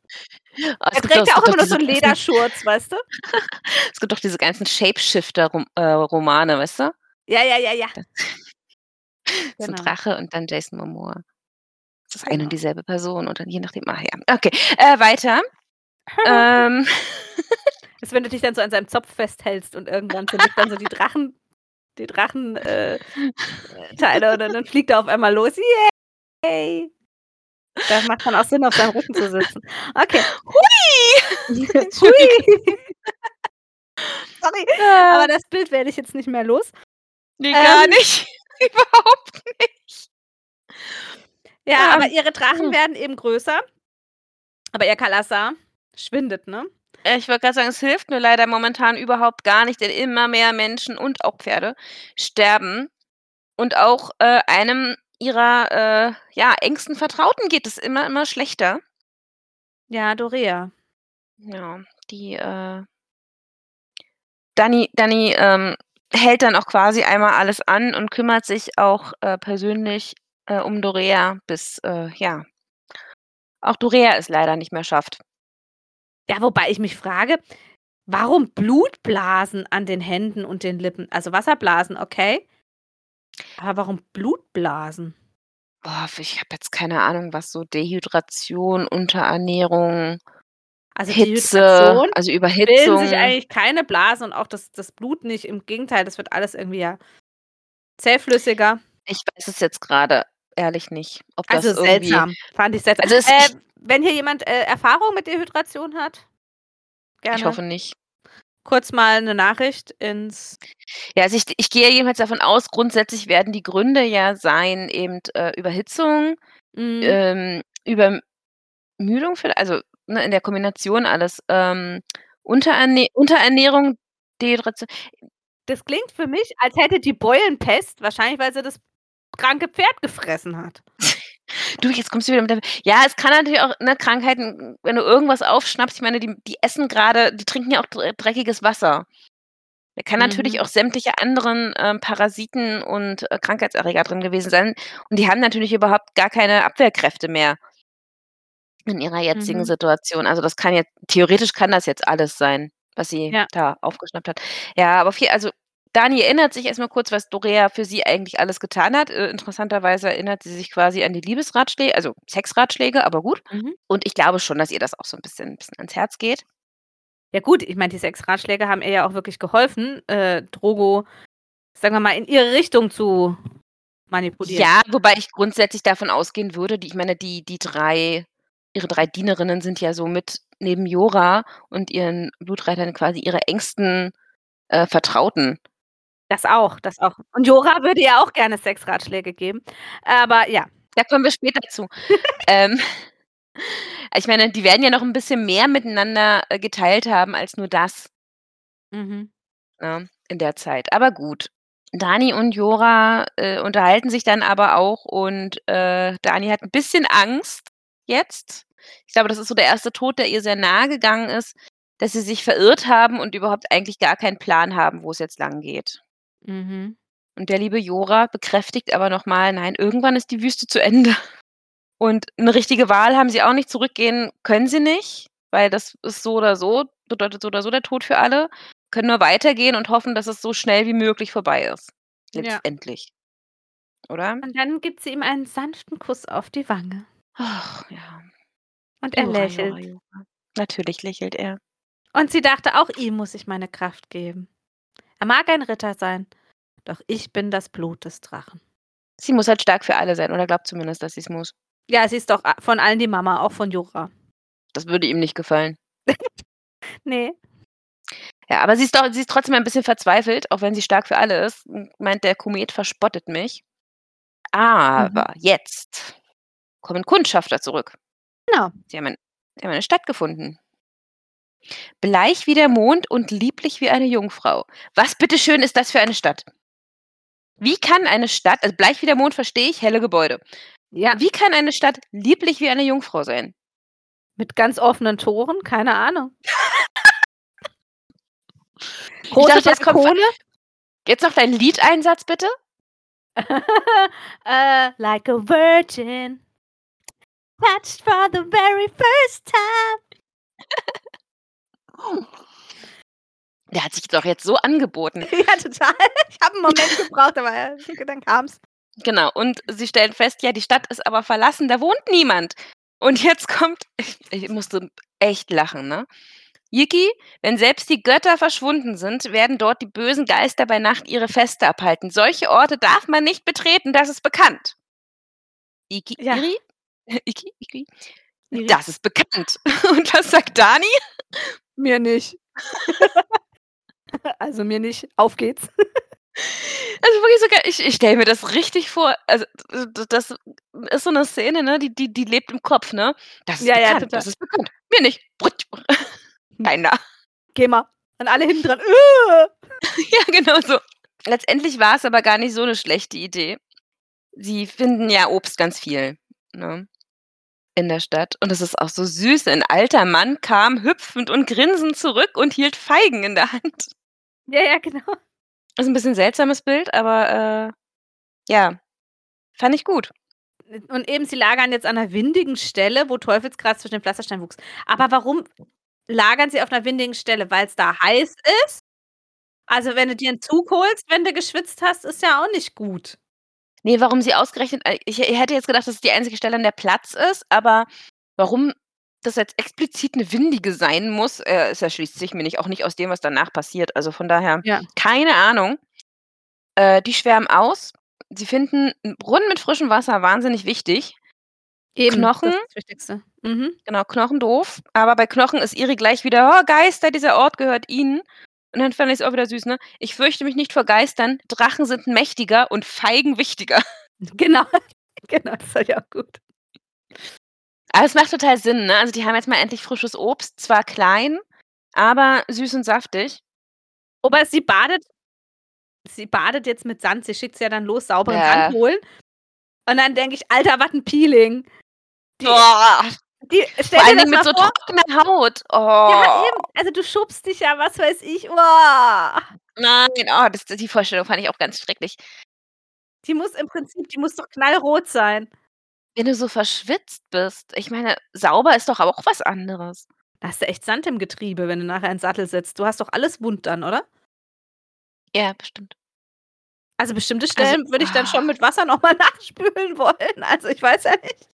Es Er trägt ja auch immer nur so diese 'n ganzen Lederschurz, weißt du? es gibt doch diese ganzen Shapeshifter Rom äh, weißt du? Ja, ja, ja, ja. Da ist 'n Genau. Drache und dann Jason Momoa. Das ist eine und Genau. dieselbe Person oder je nachdem. Ach ja, okay. Äh, weiter. Ähm, Ist, wenn du dich dann so an seinem Zopf festhältst und irgendwann sind es dann so die Drachen, die Drachen äh, äh, und dann, dann fliegt er auf einmal los. Yay! Das macht dann auch Sinn, auf seinem Rücken zu sitzen. Okay. hui! Hui! Sorry, Ja. aber das Bild werde ich jetzt nicht mehr los. Nee, gar Ähm. nicht. Überhaupt nicht. Ja, Ja. aber ihre Drachen Hm. werden eben größer. Aber ihr Kalasar schwindet, ne? Äh, ich wollte gerade sagen, es hilft mir leider momentan überhaupt gar nicht, denn immer mehr Menschen und auch Pferde sterben. Und auch äh, einem ihrer äh, ja, engsten Vertrauten geht es immer, immer schlechter. Ja, Dorea. Ja, die äh, Dani, Dani ähm, hält dann auch quasi einmal alles an und kümmert sich auch äh, persönlich äh, um Dorea, bis äh, ja auch Dorea es leider nicht mehr schafft. Ja, wobei ich mich frage, warum Blutblasen an den Händen und den Lippen? Also Wasserblasen, okay. Aber warum Blutblasen? Boah, ich habe jetzt keine Ahnung, was so Dehydration, Unterernährung, Also Hitze, also bilden Überhitzung. sich eigentlich keine Blasen und auch das, das Blut nicht. Im Gegenteil, das wird alles irgendwie ja zähflüssiger. Ich weiß es jetzt gerade ehrlich nicht, ob das Also irgendwie seltsam. Fand ich seltsam. Also äh, wenn hier jemand äh, Erfahrung mit Dehydration hat, gerne ich hoffe nicht. kurz mal eine Nachricht ins. Ja, also ich ich gehe jedenfalls davon aus, grundsätzlich werden die Gründe ja sein, eben, äh, Überhitzung, Mhm. ähm, Übermüdung also, ne, in der Kombination alles, ähm, Untererne Unterernährung, Dehydration. Das klingt für mich, als hätte die Beulenpest wahrscheinlich, weil sie das kranke Pferd gefressen hat. Du, jetzt kommst du wieder mit der ja, es kann natürlich auch, ne, Krankheiten, wenn du irgendwas aufschnappst, ich meine, die die essen grade die trinken ja auch dr dreckiges Wasser. Da kann natürlich Mhm. auch sämtliche anderen, ähm, Parasiten und, äh, Krankheitserreger drin gewesen sein. Und die haben natürlich überhaupt gar keine Abwehrkräfte mehr in ihrer jetzigen Mhm. Situation. Also, das kann jetzt theoretisch kann das jetzt alles sein, was sie Ja. da aufgeschnappt hat. Ja, aber viel also, Dani erinnert sich erst mal kurz, was Dorea für sie eigentlich alles getan hat. Äh, interessanterweise erinnert sie sich quasi an die Liebesratschläge, also Sexratschläge, aber gut. Mhm. Und ich glaube schon, dass ihr das auch so 'n bisschen bisschen ans Herz geht. Ja gut, ich meine, die Sexratschläge haben ihr ja auch wirklich geholfen, äh, Drogo, sagen wir mal, in ihre Richtung zu manipulieren. Ja, wobei ich grundsätzlich davon ausgehen würde, die ich meine, die die 3 ihre 3 Dienerinnen sind ja so mit neben Jora und ihren Blutreitern quasi ihre engsten, äh, Vertrauten. Das auch, das auch. Und Jora würde ihr auch gerne Sexratschläge geben. Aber ja. Da kommen wir später zu. Ähm, ich meine, die werden ja noch 'n bisschen mehr miteinander, äh, geteilt haben als nur das. Mhm. Ne, in der Zeit. Aber gut. Dani und Jora, äh, unterhalten sich dann aber auch und, äh, Dani hat 'n bisschen Angst jetzt. Ich glaube, das ist so der erste Tod, der ihr sehr nahe gegangen ist, dass sie sich verirrt haben und überhaupt eigentlich gar keinen Plan haben, wo's jetzt langgeht. Mhm. Und der liebe Jora bekräftigt aber noch mal: „Nein, irgendwann ist die Wüste zu Ende.“ Und 'ne richtige Wahl haben sie auch nicht, zurückgehen können sie nicht, weil das ist so oder so bedeutet so oder so der Tod für alle. Können nur weitergehen und hoffen, dass es so schnell wie möglich vorbei ist. Ja. Letztendlich. Oder? Und dann gibt sie ihm einen sanften Kuss auf die Wange. Ach, ja. Und er Jora, lächelt. Jora, Jora. Natürlich lächelt er. Und sie dachte, auch ihm muss ich meine Kraft geben. Er mag ein Ritter sein, doch ich bin das Blut des Drachen. Sie muss halt stark für alle sein oder glaubt zumindest, dass sie's muss. Ja, sie ist doch a von allen die Mama, auch von Jora. Das würde ihm nicht gefallen. Ne. Ja, aber sie ist doch sie ist trotzdem ein bisschen verzweifelt, auch wenn sie stark für alle ist meint, der Komet verspottet mich. Mhm. Aber jetzt kommen Kundschafter zurück. Genau. Sie haben ein sie haben eine Stadt gefunden. Bleich wie der Mond und lieblich wie eine Jungfrau. Was bitteschön ist das für eine Stadt? Wie kann eine Stadt also bleich wie der Mond verstehe ich, helle Gebäude. Ja. Wie kann eine Stadt lieblich wie eine Jungfrau sein? Mit ganz offenen Toren? Keine Ahnung. Ich Große dachte, jetzt kommt jetzt noch dein Liedeinsatz bitte. äh, like a virgin. Touched for the very first time. Der hat sich doch jetzt so angeboten. Ja, total. Ich habe 'n Moment gebraucht, aber, äh, dann kam's. Genau, und sie stellen fest, ja, die Stadt ist aber verlassen, da wohnt niemand. Und jetzt kommt, ich, ich musste echt lachen, ne? Yiki, wenn selbst die Götter verschwunden sind, werden dort die bösen Geister bei Nacht ihre Feste abhalten. Solche Orte darf man nicht betreten, das ist bekannt. Iki, Ja. Iri? Iki, Iki? Das ist bekannt. Und was sagt Dani? Mir nicht. also mir nicht. Auf geht's. Also wirklich sogar, ich, ich stelle mir das richtig vor. Also, das ist so eine Szene, ne? Die, die, die lebt im Kopf, ne? Das ist Ja, ja, bekannt, total. das ist bekannt. Mir nicht. Brutsch. Keiner. Geh mal. Und alle hinten dran. Ja, genau so. Letztendlich war es aber gar nicht so eine schlechte Idee. Sie finden ja Obst ganz viel, ne? In der Stadt. Und es ist auch so süß. Ein alter Mann kam hüpfend und grinsend zurück und hielt Feigen in der Hand. Ja, ja, genau. Ist ein bisschen seltsames Bild, aber äh, ja, fand ich gut. Und eben, sie lagern jetzt an einer windigen Stelle, wo Teufelsgras zwischen den Pflastersteinen wuchs. Aber warum lagern sie auf einer windigen Stelle? Weil es da heiß ist? Also, wenn du dir einen Zug holst, wenn du geschwitzt hast, ist ja auch nicht gut. Nee, warum sie ausgerechnet äh, ich ich hätte jetzt gedacht, dass es die einzige Stelle, an der Platz ist, aber warum das jetzt explizit eine windige sein muss, äh, es erschließt sich mir nicht, auch nicht aus dem, was danach passiert. Also, von daher Ja. keine Ahnung. Äh, die schwärmen aus. Sie finden Brunnen mit frischem Wasser wahnsinnig wichtig. Eben, Knochen? das ist das Wichtigste. Mhm. Genau, Knochen doof. Aber bei Knochen ist Iri gleich wieder: „Oh, Geister, dieser Ort gehört ihnen.“ Und dann fand ich's auch wieder süß, ne? „Ich fürchte mich nicht vor Geistern. Drachen sind mächtiger und Feigen wichtiger.“ Genau. Genau, das fand ich auch gut. Aber es macht total Sinn, ne? Also, die haben jetzt mal endlich frisches Obst, zwar klein, aber süß und saftig. Wobei sie badet sie badet jetzt mit Sand. Sie schickt sie ja dann los, sauberen Ja. Sand holen. Und dann denke ich: „Alter, was 'n Peeling.“ Die Boah, die stell vor dir das mit so vor. trockener Haut. Ja, Oh, eben. Also, du schubst dich ja, was weiß ich. Uah. nein, oh, das die Vorstellung fand ich auch ganz schrecklich. Die muss im Prinzip die muss doch knallrot sein. Wenn du so verschwitzt bist, ich meine, sauber ist doch auch was anderes. Da hast du echt Sand im Getriebe, wenn du nachher in 'n Sattel sitzt. Du hast doch alles wund dann, oder? Ja, bestimmt. Also, bestimmte Also Stellen würde ich dann schon ah. mit Wasser noch mal nachspülen wollen. Also, ich weiß ja nicht.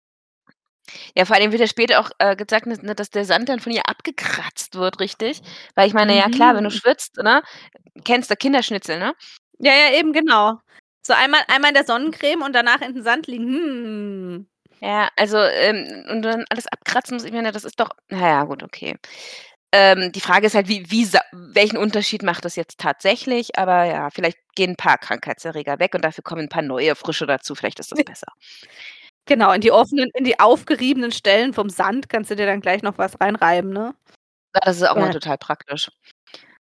Ja, vor allem wird ja später auch, äh, gezeigt, dass ne, dass der Sand dann von ihr abgekratzt wird, richtig? Weil ich meine, ja klar, wenn du Mhm. schwitzt, ne? Kennst du Kinderschnitzel, ne? Ja, ja, eben, genau. So einmal einmal in der Sonnencreme und danach in den Sand liegen. Hm. Ja, also, ähm, und dann alles abkratzen muss, ich meine, das ist doch na ja, gut, okay. Ähm, die Frage ist halt, wie wie welchen Unterschied macht das jetzt tatsächlich? Aber ja, vielleicht gehen 'n paar Krankheitserreger weg und dafür kommen 'n paar neue, frische dazu. Vielleicht ist das besser. Genau, in die offenen in die aufgeriebenen Stellen vom Sand kannst du dir dann gleich noch was reinreiben, ne? Ja, das ist auch mal Ja. total praktisch.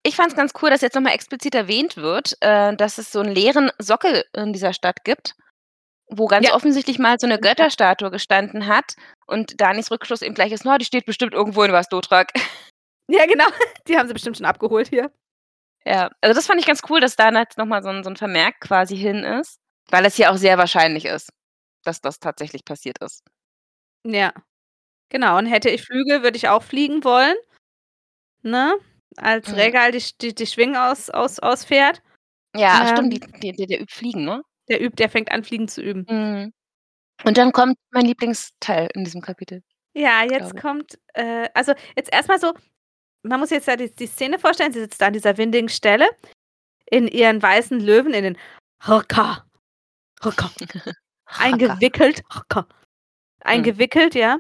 Ich fand's ganz cool, dass jetzt noch mal explizit erwähnt wird, äh, dass es so 'n leeren Sockel in dieser Stadt gibt, wo ganz Ja. offensichtlich mal so 'ne Ja. Götterstatue gestanden hat und Danis Rückschluss eben gleich ist: „Na, die steht bestimmt irgendwo in Vastotrak.“ Ja, genau. Die haben sie bestimmt schon abgeholt hier. Ja, also das fand ich ganz cool, dass da jetzt noch mal so 'n so 'n Vermerk quasi hin ist, weil es ja auch sehr wahrscheinlich ist, dass das tatsächlich passiert ist. Ja. Genau, und hätte ich Flügel, würde ich auch fliegen wollen. Ne? Als Mhm. Regal die die die Schwingen aus aus ausfährt. Ja, stimmt, die Ähm die der übt Fliegen, ne? Der übt der fängt an, Fliegen zu üben. Mhm. Und dann kommt mein Lieblingsteil in diesem Kapitel. Ja, jetzt kommt äh, also jetzt erst mal so man muss jetzt ja die die Szene vorstellen, sie sitzt da an dieser windigen Stelle in ihren weißen Löwen in den Hörka Chaka. eingewickelt Mhm. eingewickelt, ja.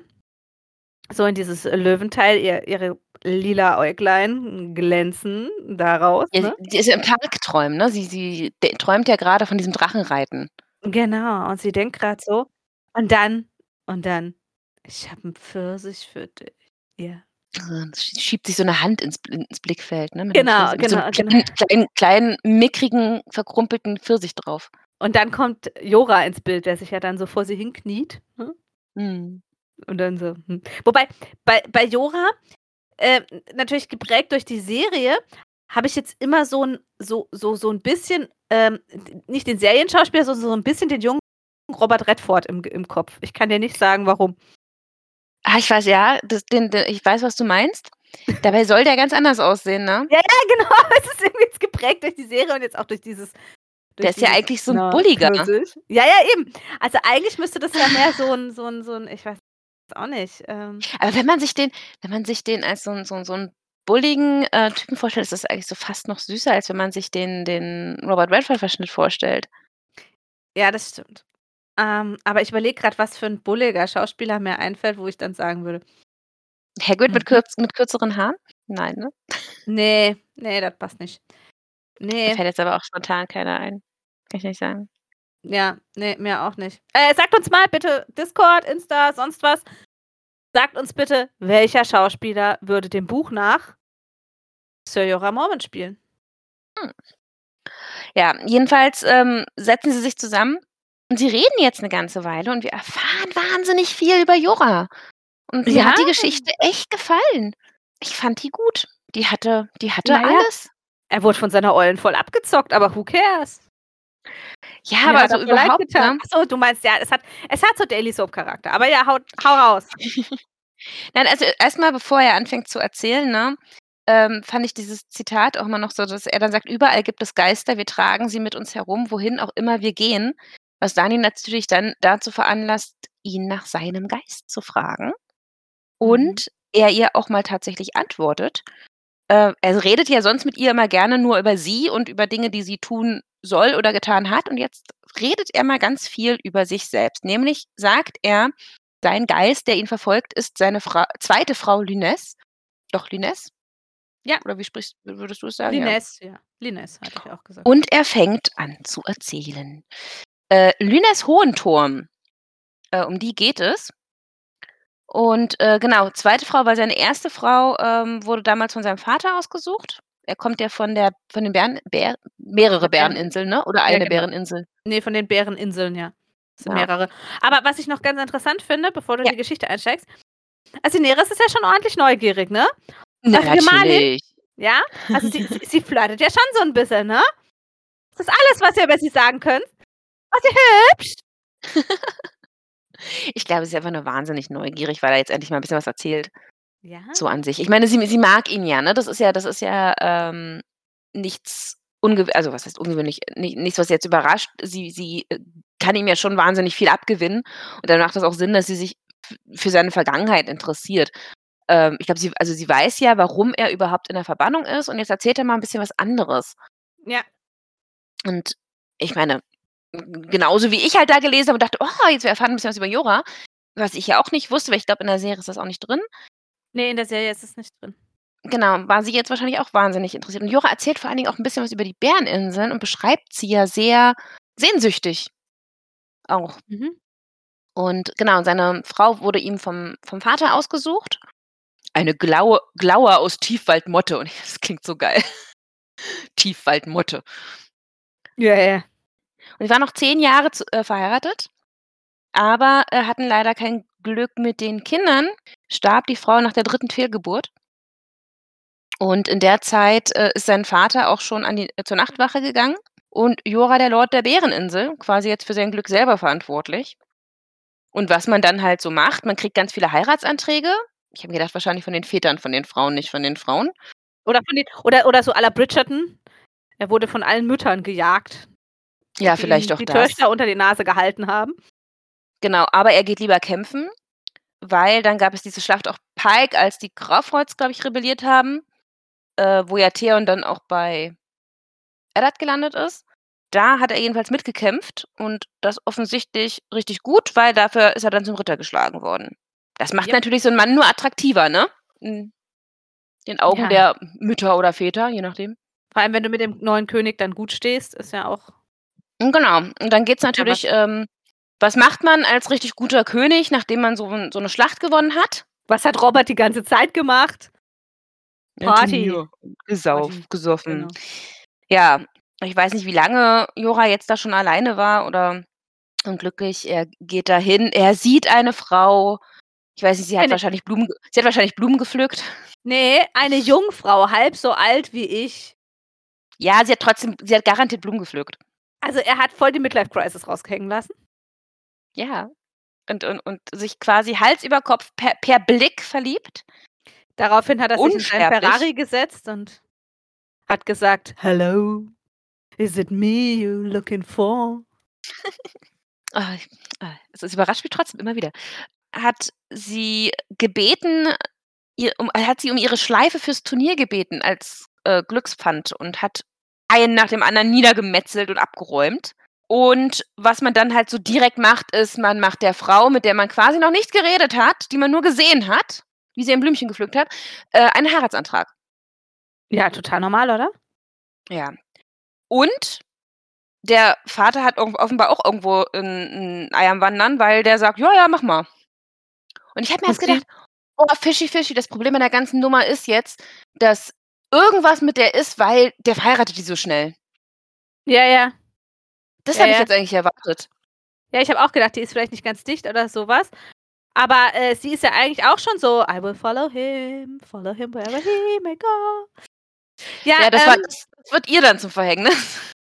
So in dieses Löwenteil, ihr ihre lila Äuglein glänzen daraus, Ja, ne? sie ist ja im Tagträumen, ne? Sie sie träumt ja grade von diesem Drachenreiten. Genau, und sie denkt grad so und dann und dann: „Ich habe 'n Pfirsich für dich.“ Ja. Äh, sch schiebt sich so 'ne Hand ins ins Blickfeld, ne, mit Genau, Pfirsich mit so 'nem genau, genau. kleinen kleinen, mickrigen, verkrumpelten Pfirsich drauf. Und dann kommt Jora ins Bild, der sich ja dann so vor sie hinkniet, ne? Mhm. Und dann so, hm wobei bei bei Jora, äh, natürlich geprägt durch die Serie, habe ich jetzt immer so 'n so so so 'n bisschen, ähm, nicht den Serienschauspieler, sondern so 'n bisschen den jungen Robert Redford im im Kopf. Ich kann dir nicht sagen, warum. Ah, ich weiß, ja, das den de ich weiß, was du meinst. Dabei soll der ganz anders aussehen, ne? Ja, ja, genau. Es ist irgendwie jetzt geprägt durch die Serie und jetzt auch durch dieses Der ist ja eigentlich so ein Bulliger. Ja, ja, eben. Also eigentlich müsste das ja mehr so ein, so ein, so ein ich weiß auch nicht. Ähm. Aber wenn man sich den, wenn man sich den als so ein, so, so ein bulligen äh, Typen vorstellt, ist das eigentlich so fast noch süßer, als wenn man sich den, den Robert Redford-Verschnitt vorstellt. Ja, das stimmt. Ähm, aber ich überlege gerade, was für ein bulliger Schauspieler mir einfällt, wo ich dann sagen würde. Hagrid mhm. mit, kürz mit kürzeren Haaren? Nein, ne? Nee, nee, das passt nicht. Nee. Mir fällt jetzt aber auch spontan keiner ein. Kann ich nicht sagen. Ja, nee, mir auch nicht. Äh, sagt uns mal bitte Discord, Insta, sonst was. Sagt uns bitte, welcher Schauspieler würde dem Buch nach Sir Jorah Mormont spielen? Hm. Ja, jedenfalls ähm, setzen sie sich zusammen und sie reden jetzt eine ganze Weile und wir erfahren wahnsinnig viel über Jorah. Und mir ja. hat die Geschichte echt gefallen. Ich fand die gut. Die hatte, die hatte naja. alles. Er wurde von seiner Eulen voll abgezockt, aber who cares? Ja, aber so überhaupt. Ne? Achso, du meinst, ja, es hat, es hat so Daily Soap Charakter. Aber ja, hau, hau raus. Nein, also erstmal, bevor er anfängt zu erzählen, ne, ähm, fand ich dieses Zitat auch immer noch so, dass er dann sagt, überall gibt es Geister, wir tragen sie mit uns herum, wohin auch immer wir gehen. Was Dani natürlich dann dazu veranlasst, ihn nach seinem Geist zu fragen. Und mhm. er ihr auch mal tatsächlich antwortet. Äh, er redet ja sonst mit ihr immer gerne nur über sie und über Dinge, die sie tun soll oder getan hat. Und jetzt redet er mal ganz viel über sich selbst. Nämlich sagt er, sein Geist, der ihn verfolgt, ist seine Fra zweite Frau Lyness. Doch, Lyness? Ja. Oder wie sprichst würdest du es sagen? Lyness, ja. ja. Lyness, hatte ich auch gesagt. Und er fängt an zu erzählen. Äh, Lyness Hohenturm, äh, um die geht es. Und äh, genau, zweite Frau, weil seine erste Frau ähm, wurde damals von seinem Vater ausgesucht. Er kommt ja von der von den Bären, Bär, mehrere Bäreninseln, ne? Oder eine ja, genau. Bäreninsel? Nee, von den Bäreninseln, ja. Das sind ja. mehrere. Aber was ich noch ganz interessant finde, bevor du ja. in die Geschichte einsteigst, also Neres ist ja schon ordentlich neugierig, ne? Na, natürlich. ja, also sie, sie, sie flirtet ja schon so ein bisschen, ne? Das ist alles, was ihr über sie sagen könnt. Was ihr hübsch. Ich glaube, sie ist einfach nur wahnsinnig neugierig, weil er jetzt endlich mal ein bisschen was erzählt. Ja. So an sich. Ich meine, sie, sie mag ihn ja, ne? Das ist ja, das ist ja ähm, nichts ungewöhnlich, also was heißt ungewöhnlich, nicht, nichts, was jetzt überrascht. Sie, sie äh, kann ihm ja schon wahnsinnig viel abgewinnen. Und dann macht das auch Sinn, dass sie sich für seine Vergangenheit interessiert. Ähm, ich glaube, sie, also sie weiß ja, warum er überhaupt in der Verbannung ist und jetzt erzählt er mal ein bisschen was anderes. Ja. Und ich meine, genauso wie ich halt da gelesen habe und dachte, oh, jetzt wir erfahren ein bisschen was über Jora, was ich ja auch nicht wusste, weil ich glaube, in der Serie ist das auch nicht drin. Nee, in der Serie ist es nicht drin. Genau, war sie jetzt wahrscheinlich auch wahnsinnig interessiert. Und Jora erzählt vor allen Dingen auch ein bisschen was über die Bäreninseln und beschreibt sie ja sehr sehnsüchtig. Auch. Mhm. Und genau, seine Frau wurde ihm vom, vom Vater ausgesucht. Eine Glaue, Glaue aus Tiefwaldmotte. Und das klingt so geil. Tiefwaldmotte. Ja, ja. Und sie waren noch zehn Jahre zu, äh, verheiratet, aber äh, hatten leider kein Glück mit den Kindern. Starb die Frau nach der dritten Fehlgeburt. Und in der Zeit äh, ist sein Vater auch schon die, äh, zur Nachtwache gegangen. Und Jora, der Lord der Bäreninsel, quasi jetzt für sein Glück selber verantwortlich. Und was man dann halt so macht, man kriegt ganz viele Heiratsanträge. Ich habe gedacht, wahrscheinlich von den Vätern von den Frauen, nicht von den Frauen. Oder, von den, oder, oder so la Bridgerton. Er wurde von allen Müttern gejagt. Ja, vielleicht auch die das. Töchter unter die Nase gehalten haben. Genau, aber er geht lieber kämpfen, weil dann gab es diese Schlacht auch Pike, als die Graufreuds, glaube ich, rebelliert haben, äh, wo ja Theon dann auch bei Eddard gelandet ist. Da hat er jedenfalls mitgekämpft und das offensichtlich richtig gut, weil dafür ist er dann zum Ritter geschlagen worden. Das macht ja. natürlich so einen Mann nur attraktiver, ne? In den Augen ja. der Mütter oder Väter, je nachdem. Vor allem, wenn du mit dem neuen König dann gut stehst, ist ja auch Genau. Und dann geht's natürlich, ähm, was macht man als richtig guter König, nachdem man so, so eine Schlacht gewonnen hat? Was hat Robert die ganze Zeit gemacht? Party. Gesauf, gesoffen. Genau. Ja, ich weiß nicht, wie lange Jora jetzt da schon alleine war oder unglücklich. Er geht dahin, er sieht eine Frau. Ich weiß nicht, sie hat eine, wahrscheinlich Blumen, sie hat wahrscheinlich Blumen gepflückt. Nee, eine Jungfrau, halb so alt wie ich. Ja, sie hat trotzdem, sie hat garantiert Blumen gepflückt. Also er hat voll die Midlife-Crisis raushängen lassen. Ja. Und, und, und sich quasi Hals über Kopf per, per Blick verliebt. Daraufhin hat er sich in seinen Ferrari gesetzt und hat gesagt, Hello, Is it me you looking for? Ah, es es überrascht mich trotzdem immer wieder. Hat sie gebeten ihr um hat sie um ihre Schleife fürs Turnier gebeten als, äh, Glückspfand und hat einen nach dem anderen niedergemetzelt und abgeräumt. Und was man dann halt so direkt macht, ist, man macht der Frau, mit der man quasi noch nicht geredet hat, die man nur gesehen hat, wie sie ein Blümchen gepflückt hat, äh, einen Heiratsantrag. Ja, total normal, oder? Ja. Und der Vater hat offenbar auch irgendwo 'n 'n Ei am Wandern, weil der sagt: „Ja, ja, mach mal.“ Und ich habe mir erst gedacht: „Oh, fischi, fischi.“ Das Problem an der ganzen Nummer ist jetzt, dass irgendwas mit der ist, weil der verheiratet die so schnell. Ja, ja. Das Ja, habe ich ja. jetzt eigentlich erwartet. Ja, ich habe auch gedacht, die ist vielleicht nicht ganz dicht oder so was. Aber, äh, sie ist ja eigentlich auch schon so: „I will follow him, follow him wherever he may go.“ Ja, Ja, das war ähm das das wird ihr dann zum Verhängnis.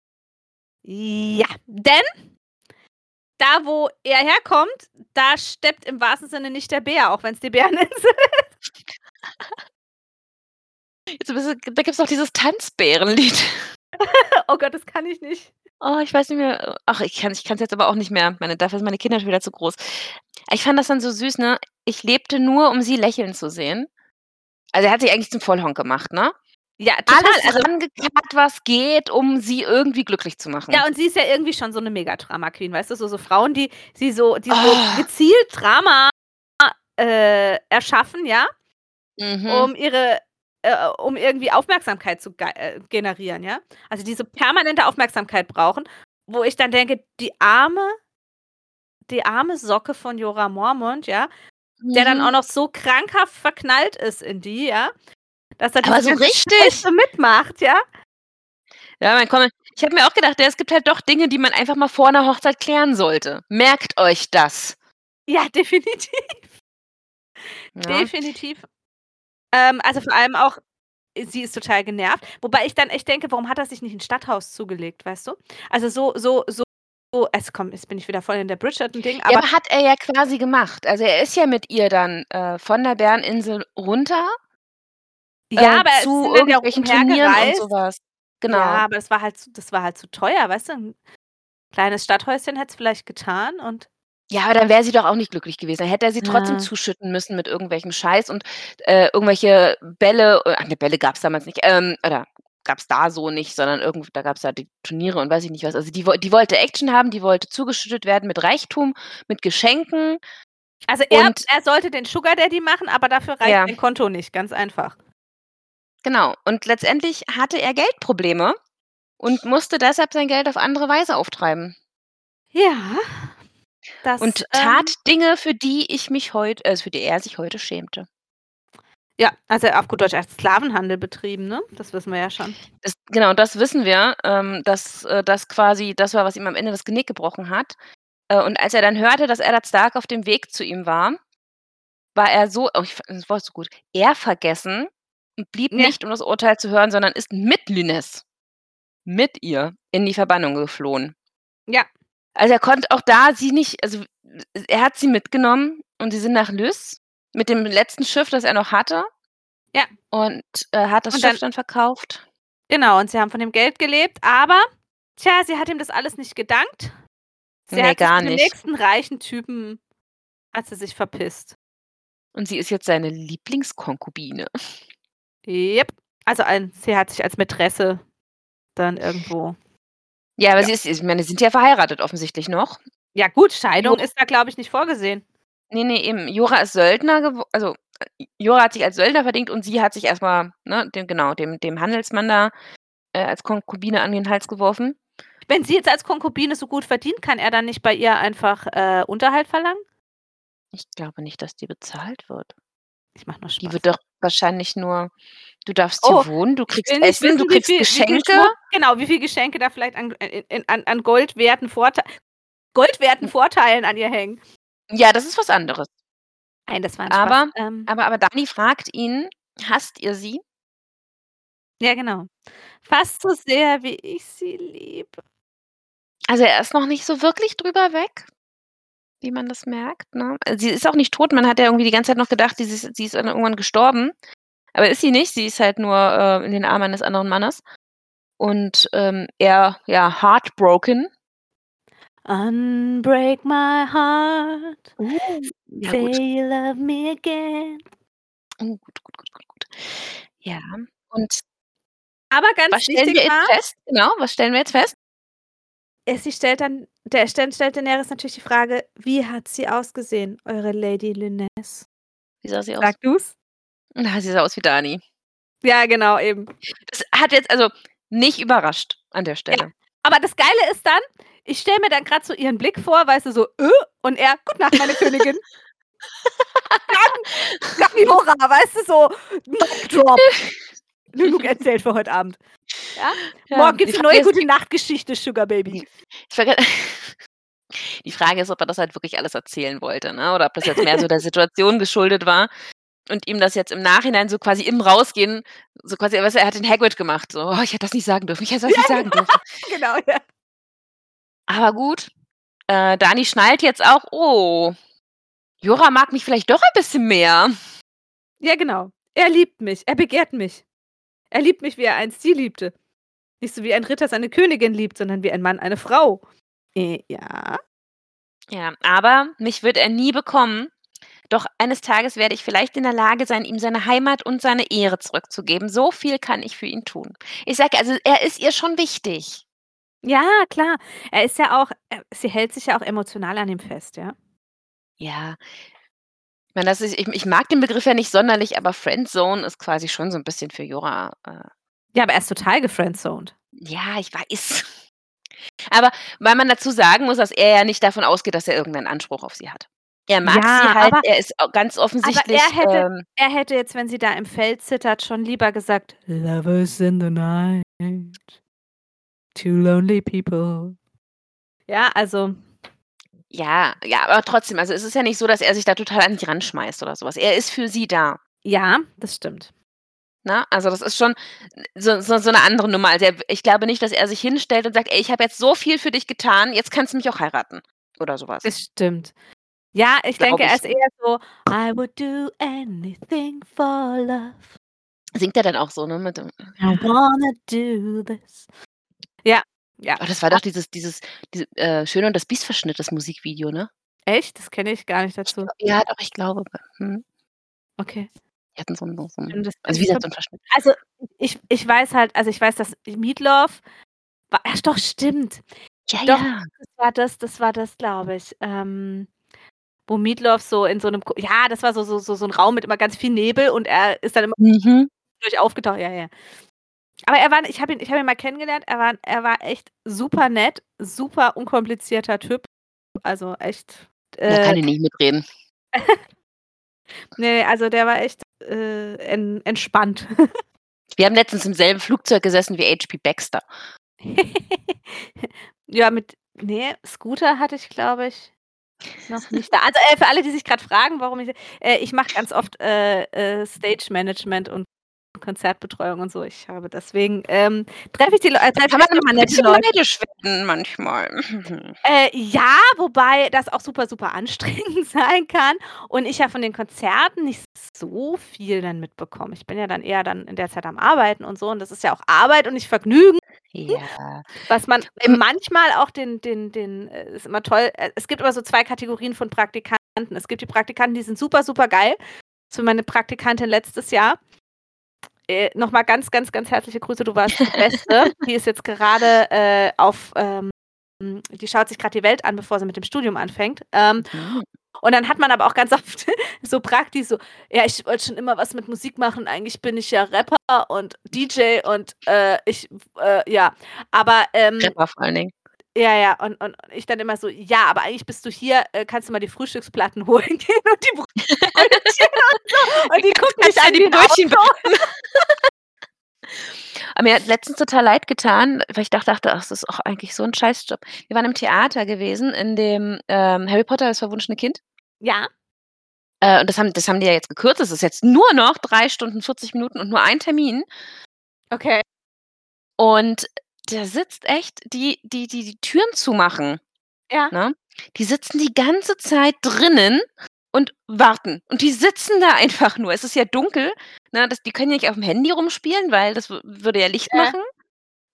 Ja, denn da, wo er herkommt, da steppt im wahrsten Sinne nicht der Bär, auch wenn's die Bäreninsel ist. Jetzt da gibt's doch dieses Tanzbärenlied. Oh Gott, das kann ich nicht. Oh, ich weiß nicht mehr ach, ich ich kann's jetzt aber auch nicht mehr. Meine dafür sind meine Kinder schon wieder zu groß. Ich fand das dann so süß, ne? Ich lebte nur, um sie lächeln zu sehen. Also, er hat sich eigentlich zum Vollhonk gemacht, ne? Ja, total, Alles also was geht, um sie irgendwie glücklich zu machen. Ja, und sie ist ja irgendwie schon so 'ne Mega-Drama-Queen, weißt du? So so Frauen, die sie so die so Oh. gezielt Drama, äh, erschaffen, ja, Mhm. um ihre äh, um irgendwie Aufmerksamkeit zu äh, generieren, ja? Also, die so permanente Aufmerksamkeit brauchen, wo ich dann denke, die arme die arme Socke von Jorah Mormont, ja, der dann auch Mhm. noch so krankhaft verknallt ist in die, ja, dass er Aber diese so richtig. Scheiße mitmacht, ja? Ja, man komme ich habe mir auch gedacht, ja, es gibt halt doch Dinge, die man einfach mal vor 'ner Hochzeit klären sollte. Merkt euch das. Ja, definitiv. Ja. Definitiv. Ähm, also, vor allem auch sie ist total genervt, wobei ich dann echt denke: „Warum hat er sich nicht 'n Stadthaus zugelegt“, weißt du? Also, so so so es komm, jetzt bin ich wieder voll in der Bridgerton-Ding, Ja, aber aber hat er ja quasi gemacht. Also, er ist ja mit ihr dann, äh, von der Bäreninsel runter Ja, äh, aber es zu irgendwelchen Turnieren und umhergereist. so was. Ja, Genau. aber das war halt zu das war halt zu teuer, weißt du? 'N kleines Stadthäuschen hätt's vielleicht getan und Ja, aber dann wäre sie doch auch nicht glücklich gewesen. Dann hätte er sie trotzdem Ja. zuschütten müssen mit irgendwelchem Scheiß und, äh, irgendwelche Bälle äh, ach ne, Bälle gab's damals nicht, ähm, oder gab's da so nicht, sondern irgendw da gab's ja die Turniere und weiß ich nicht was. Also, die woll die wollte Action haben, die wollte zugeschüttet werden mit Reichtum, mit Geschenken. Also, er Und er sollte den Sugar Daddy machen, aber dafür reicht Ja. sein Konto nicht, ganz einfach. Genau. Und letztendlich hatte er Geldprobleme und musste deshalb sein Geld auf andere Weise auftreiben. Ja, das, Und ähm tat Dinge, für die ich mich heut äh, für die er sich heute schämte. Ja, also, auf gut Deutsch, er hat Sklavenhandel betrieben, ne? Das wissen wir ja schon. Das genau, das wissen wir, ähm, dass, äh, das quasi das war, was ihm am Ende das Genick gebrochen hat. Äh, und als er dann hörte, dass Eddard Stark auf dem Weg zu ihm war, war er so oh, ich das Wort so gut, ehrvergessen und blieb Ja. nicht, um das Urteil zu hören, sondern ist mit Lyness mit ihr in die Verbannung geflohen. Ja. Also, er konnte auch da sie nicht also, er hat sie mitgenommen und sie sind nach Lys mit dem letzten Schiff, das er noch hatte. Ja. Und, äh, hat das Und Schiff dann dann verkauft. Genau, und sie haben von dem Geld gelebt, aber tja, sie hat ihm das alles nicht gedankt. Sie Ne, hat sich gar dem nicht. nächsten reichen Typen hat sie sich verpisst. Und sie ist jetzt seine Lieblingskonkubine. Jep. Also, ein sie hat sich als Mätresse dann irgendwo Ja, aber Ja. sie ist ich meine, sie sind ja verheiratet offensichtlich noch. Ja gut, Scheidung ist da, glaube ich, nicht vorgesehen. Ne, ne, eben. Jorah ist Söldner gewo also, äh, Jorah hat sich als Söldner verdingt und sie hat sich erst mal, ne, dem genau, dem dem Handelsmann da, äh, als Konkubine an den Hals geworfen. Wenn sie jetzt als Konkubine so gut verdient, kann er dann nicht bei ihr einfach, äh, Unterhalt verlangen? Ich glaube nicht, dass die bezahlt wird. Ich mache nur Die Spaß. wird doch wahrscheinlich nur du darfst Oh, hier wohnen, du kriegst Essen, du wissen, wie kriegst viel wie Geschenke. Schmuck genau, wie viel Geschenke da vielleicht an in in an an goldwerten Vortei goldwerten Vorteilen an ihr hängen. Ja, das ist was anderes. Nein, das war 'n Aber Spaß. Ähm aber aber Dani fragt ihn: „Hasst ihr sie?“ Ja, genau. Fast so sehr, wie ich sie liebe. Also, er ist noch nicht so wirklich drüber weg, wie man das merkt, ne? Also, sie ist auch nicht tot. Man hat ja irgendwie die ganze Zeit noch gedacht, sie ist sie ist irgendwann gestorben. Aber ist sie nicht. Sie ist halt nur, äh, in den Armen eines anderen Mannes. und ähm, er ja heartbroken. Unbreak my heart. Uh, ja Say gut. you love me again. Oh, gut, gut, gut, gut, gut. Ja, und Aber was ganz stellen wir wichtig jetzt war fest? Genau, was stellen wir jetzt fest? sie stellt dann der Stern stellt Daenerys natürlich die Frage: „Wie hat sie ausgesehen, eure Lady Lynesse?“ Wie sah sie aus? Sag du's? Na, sie sah aus wie Dani. Ja, genau, eben. Das hat jetzt also nicht überrascht an der Ja, Stelle. aber das Geile ist dann, ich stelle mir dann grad so ihren Blick vor, weißt du, so: „Äh?“ Und er: „Gute Nacht, meine Königin.“ Dann Gamora, weißt du, so drop. Genug erzählt für heute Abend. Ja? Ja, Morgen die gibt's 'ne Frage neue ist Gute-Nacht-Geschichte, Sugar Baby. die Frage ist, ob er das halt wirklich alles erzählen wollte, ne, oder ob das jetzt mehr so der Situation geschuldet war und ihm das jetzt im Nachhinein so quasi im Rausgehen so quasi weißt du, er hat den Hagrid gemacht, so: „Oh, ich hätte das nicht sagen dürfen, ich hätte das Ja, nicht sagen genau. dürfen.“ Genau, ja. Aber gut, äh, Dani schnallt jetzt auch: „Oh, Jorah mag mich vielleicht doch ein bisschen mehr.“ Ja, genau. Er liebt mich, er begehrt mich. Er liebt mich, wie er einst sie liebte. Nicht so wie ein Ritter seine Königin liebt, sondern wie ein Mann eine Frau. Äh, ja. Ja, aber mich wird er nie bekommen. Doch eines Tages werde ich vielleicht in der Lage sein, ihm seine Heimat und seine Ehre zurückzugeben. So viel kann ich für ihn tun. Ich sage also, er ist ihr schon wichtig. Ja, klar. Er ist ja auch sie hält sich ja auch emotional an ihm fest, ja? Ja. Ich meine, das ist ich ich mag den Begriff ja nicht sonderlich, aber Friendzone ist quasi schon so 'n bisschen für Jorah, äh Ja, aber er ist total gefriendzoned. Ja, ich weiß. Aber weil man dazu sagen muss, dass er ja nicht davon ausgeht, dass er irgendeinen Anspruch auf sie hat. Er mag sie Ja, halt, aber er ist ganz aber offensichtlich, er hätte ähm er hätte jetzt, wenn sie da im Feld zittert, schon lieber gesagt: „Lovers in the night, two lonely people.“ Ja, also Ja, ja, aber trotzdem, also es ist ja nicht so, dass er sich da total an sie ranschmeißt oder so was. Er ist für sie da. Ja, das stimmt. Ne? Also, das ist schon so so so 'ne andere Nummer. Also, er ich glaube nicht, dass er sich hinstellt und sagt: „Ey, ich habe jetzt so viel für dich getan, jetzt kannst du mich auch heiraten.“ Oder so was. Das stimmt. Ja, ich denke, Glaube er ich ist eher so: „I would do anything for love.“ Singt er dann auch so, ne, mit dem I wanna do this. Ja, ja. Oh, das war doch dieses dieses diese äh, Schön und das Biest Verschnitt, das Musikvideo, ne? Echt? Das kenne ich gar nicht Ich dazu. ja, doch, ich glaube, mhm. Okay. Die hatten so 'n so 'n Schön, das also, wie gesagt, so 'n Verschnitt. Also, ich ich weiß halt also, ich weiß, dass Meatloaf wa ach doch, stimmt. Ja, Doch, ja. das war das das war das, glaube ich, ähm, wo Meatloaf so in so 'nem Ko ja, das war so so so so 'n Raum mit immer ganz viel Nebel und er ist dann immer Mhm. durch aufgetaucht. Ja, ja. Aber er war ich habe ihn ich habe ihn mal kennengelernt. Er war er war echt super nett, super unkomplizierter Typ. Also, echt, Da kann äh ich nicht mitreden. Ne, also, der war echt, äh, en entspannt. Wir haben letztens im selben Flugzeug gesessen wie H.P. Baxter. Ja, mit ne, Scooter hatte ich, glaube ich, noch nicht da. Also, äh, für alle, die sich grad fragen, warum ich äh, ich mache ganz oft, äh, äh, Stage Management und Konzertbetreuung und so. Ich habe deswegen, ähm, treffe ich die Leu äh, Da treffe kann man mal nette Leute. neidisch werden manchmal. Äh, ja, wobei das auch super, super anstrengend sein kann und ich ja von den Konzerten nicht so viel dann mitbekomme. Ich bin ja dann eher dann in der Zeit am Arbeiten und so und das ist ja auch Arbeit und nicht Vergnügen. Ja. Was man Im manchmal auch den den den äh, ist immer toll äh, es gibt immer so 2 Kategorien von Praktikanten. Es gibt die Praktikanten, die sind super, super geil. So meine Praktikantin letztes Jahr. Äh, noch mal ganz, ganz, ganz herzliche Grüße, du warst die Beste. Die ist jetzt gerade, äh, auf, ähm die schaut sich grad die Welt an, bevor sie mit dem Studium anfängt. Ähm, Mhm. und dann hat man aber auch ganz oft so Praktis so: „Ja, ich wollte schon immer was mit Musik machen. Eigentlich bin ich ja Rapper und DJ und, äh, ich äh, ja, aber, ähm“ Rapper vor allen Dingen. Ja, ja, und und ich dann immer so: „Ja, aber eigentlich bist du hier, äh, kannst du mal die Frühstücksplatten holen gehen und die Brötchen und so.“ Und die gucken mich Kannst du an die 'n Brötchen Auto. Aber mir hat letztens total leid getan, weil ich doch dachte: „Ach, das ist auch eigentlich so 'n Scheißjob.“ Wir waren im Theater gewesen in dem, ähm, Harry Potter, das verwunschene Kind. Ja. Äh, und das haben das haben die ja jetzt gekürzt. Das ist jetzt nur noch 3 Stunden, 40 Minuten und nur ein Termin. Okay. Und da sitzt echt die die die die Türen zumachen, Ja. ne? Die sitzen die ganze Zeit drinnen und warten. Und die sitzen da einfach nur. Es ist ja dunkel, ne? Das die können ja nicht aufm Handy rumspielen, weil das wü würde ja Licht Ja. machen,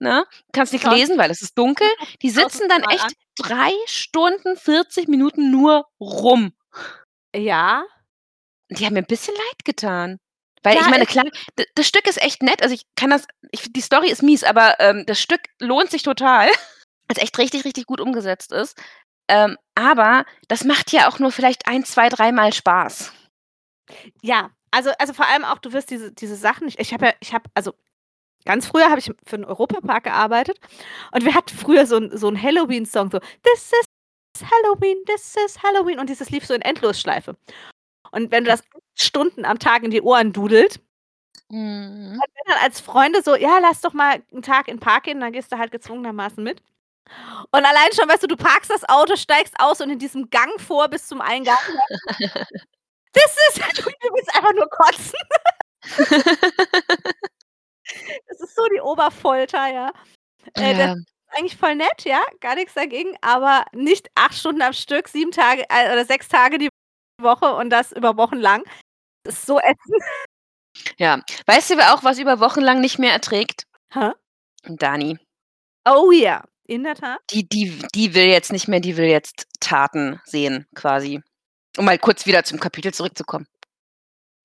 ne? Kannst nicht lesen, weil es ist dunkel. Die sitzen dann echt an. 3 Stunden, 40 Minuten nur rum. Ja. Die haben mir 'n bisschen leid getan. Weil ich Ja, meine, es klar, das Stück ist echt nett. Also, ich kann das ich die Story ist mies, aber, ähm, das Stück lohnt sich total, weil's echt richtig, richtig gut umgesetzt ist. Ähm, aber das macht ja auch nur vielleicht ein, zwei, dreimal Spaß. Ja, also also, vor allem auch, du wirst diese diese Sachen nicht ich habe ja ich habe also, ganz früher habe ich für 'n Europapark gearbeitet und wir hatten früher so so 'n Halloween-Song, so: „This is Halloween, this is Halloween“ und dieses lief so in Endlosschleife. Und wenn du das Stunden am Tag in die Ohren dudelt Mhm. und wenn dann als Freunde so: „Ja, lass doch mal 'n Tag in Park gehen“, dann gehst du halt gezwungenermaßen mit. Und allein schon, weißt du, du parkst das Auto, steigst aus und in diesem Gang vor bis zum Eingang „This is Halloween“, du willst einfach nur kotzen. Das ist so die Oberfolter, ja. Äh, das ist eigentlich voll nett, ja, gar nix dagegen, aber nicht 8 Stunden am Stück, 7 Tage äh, oder 6 Tage die Woche und das über Wochen lang. Das ist so ätzend. Ja. Weißt du, auch was über Wochen lang nicht mehr erträgt? Hä? Dani. Oh ja, in der Tat. Die die die will jetzt nicht mehr die will jetzt Taten sehen quasi. Um mal kurz wieder zum Kapitel zurückzukommen.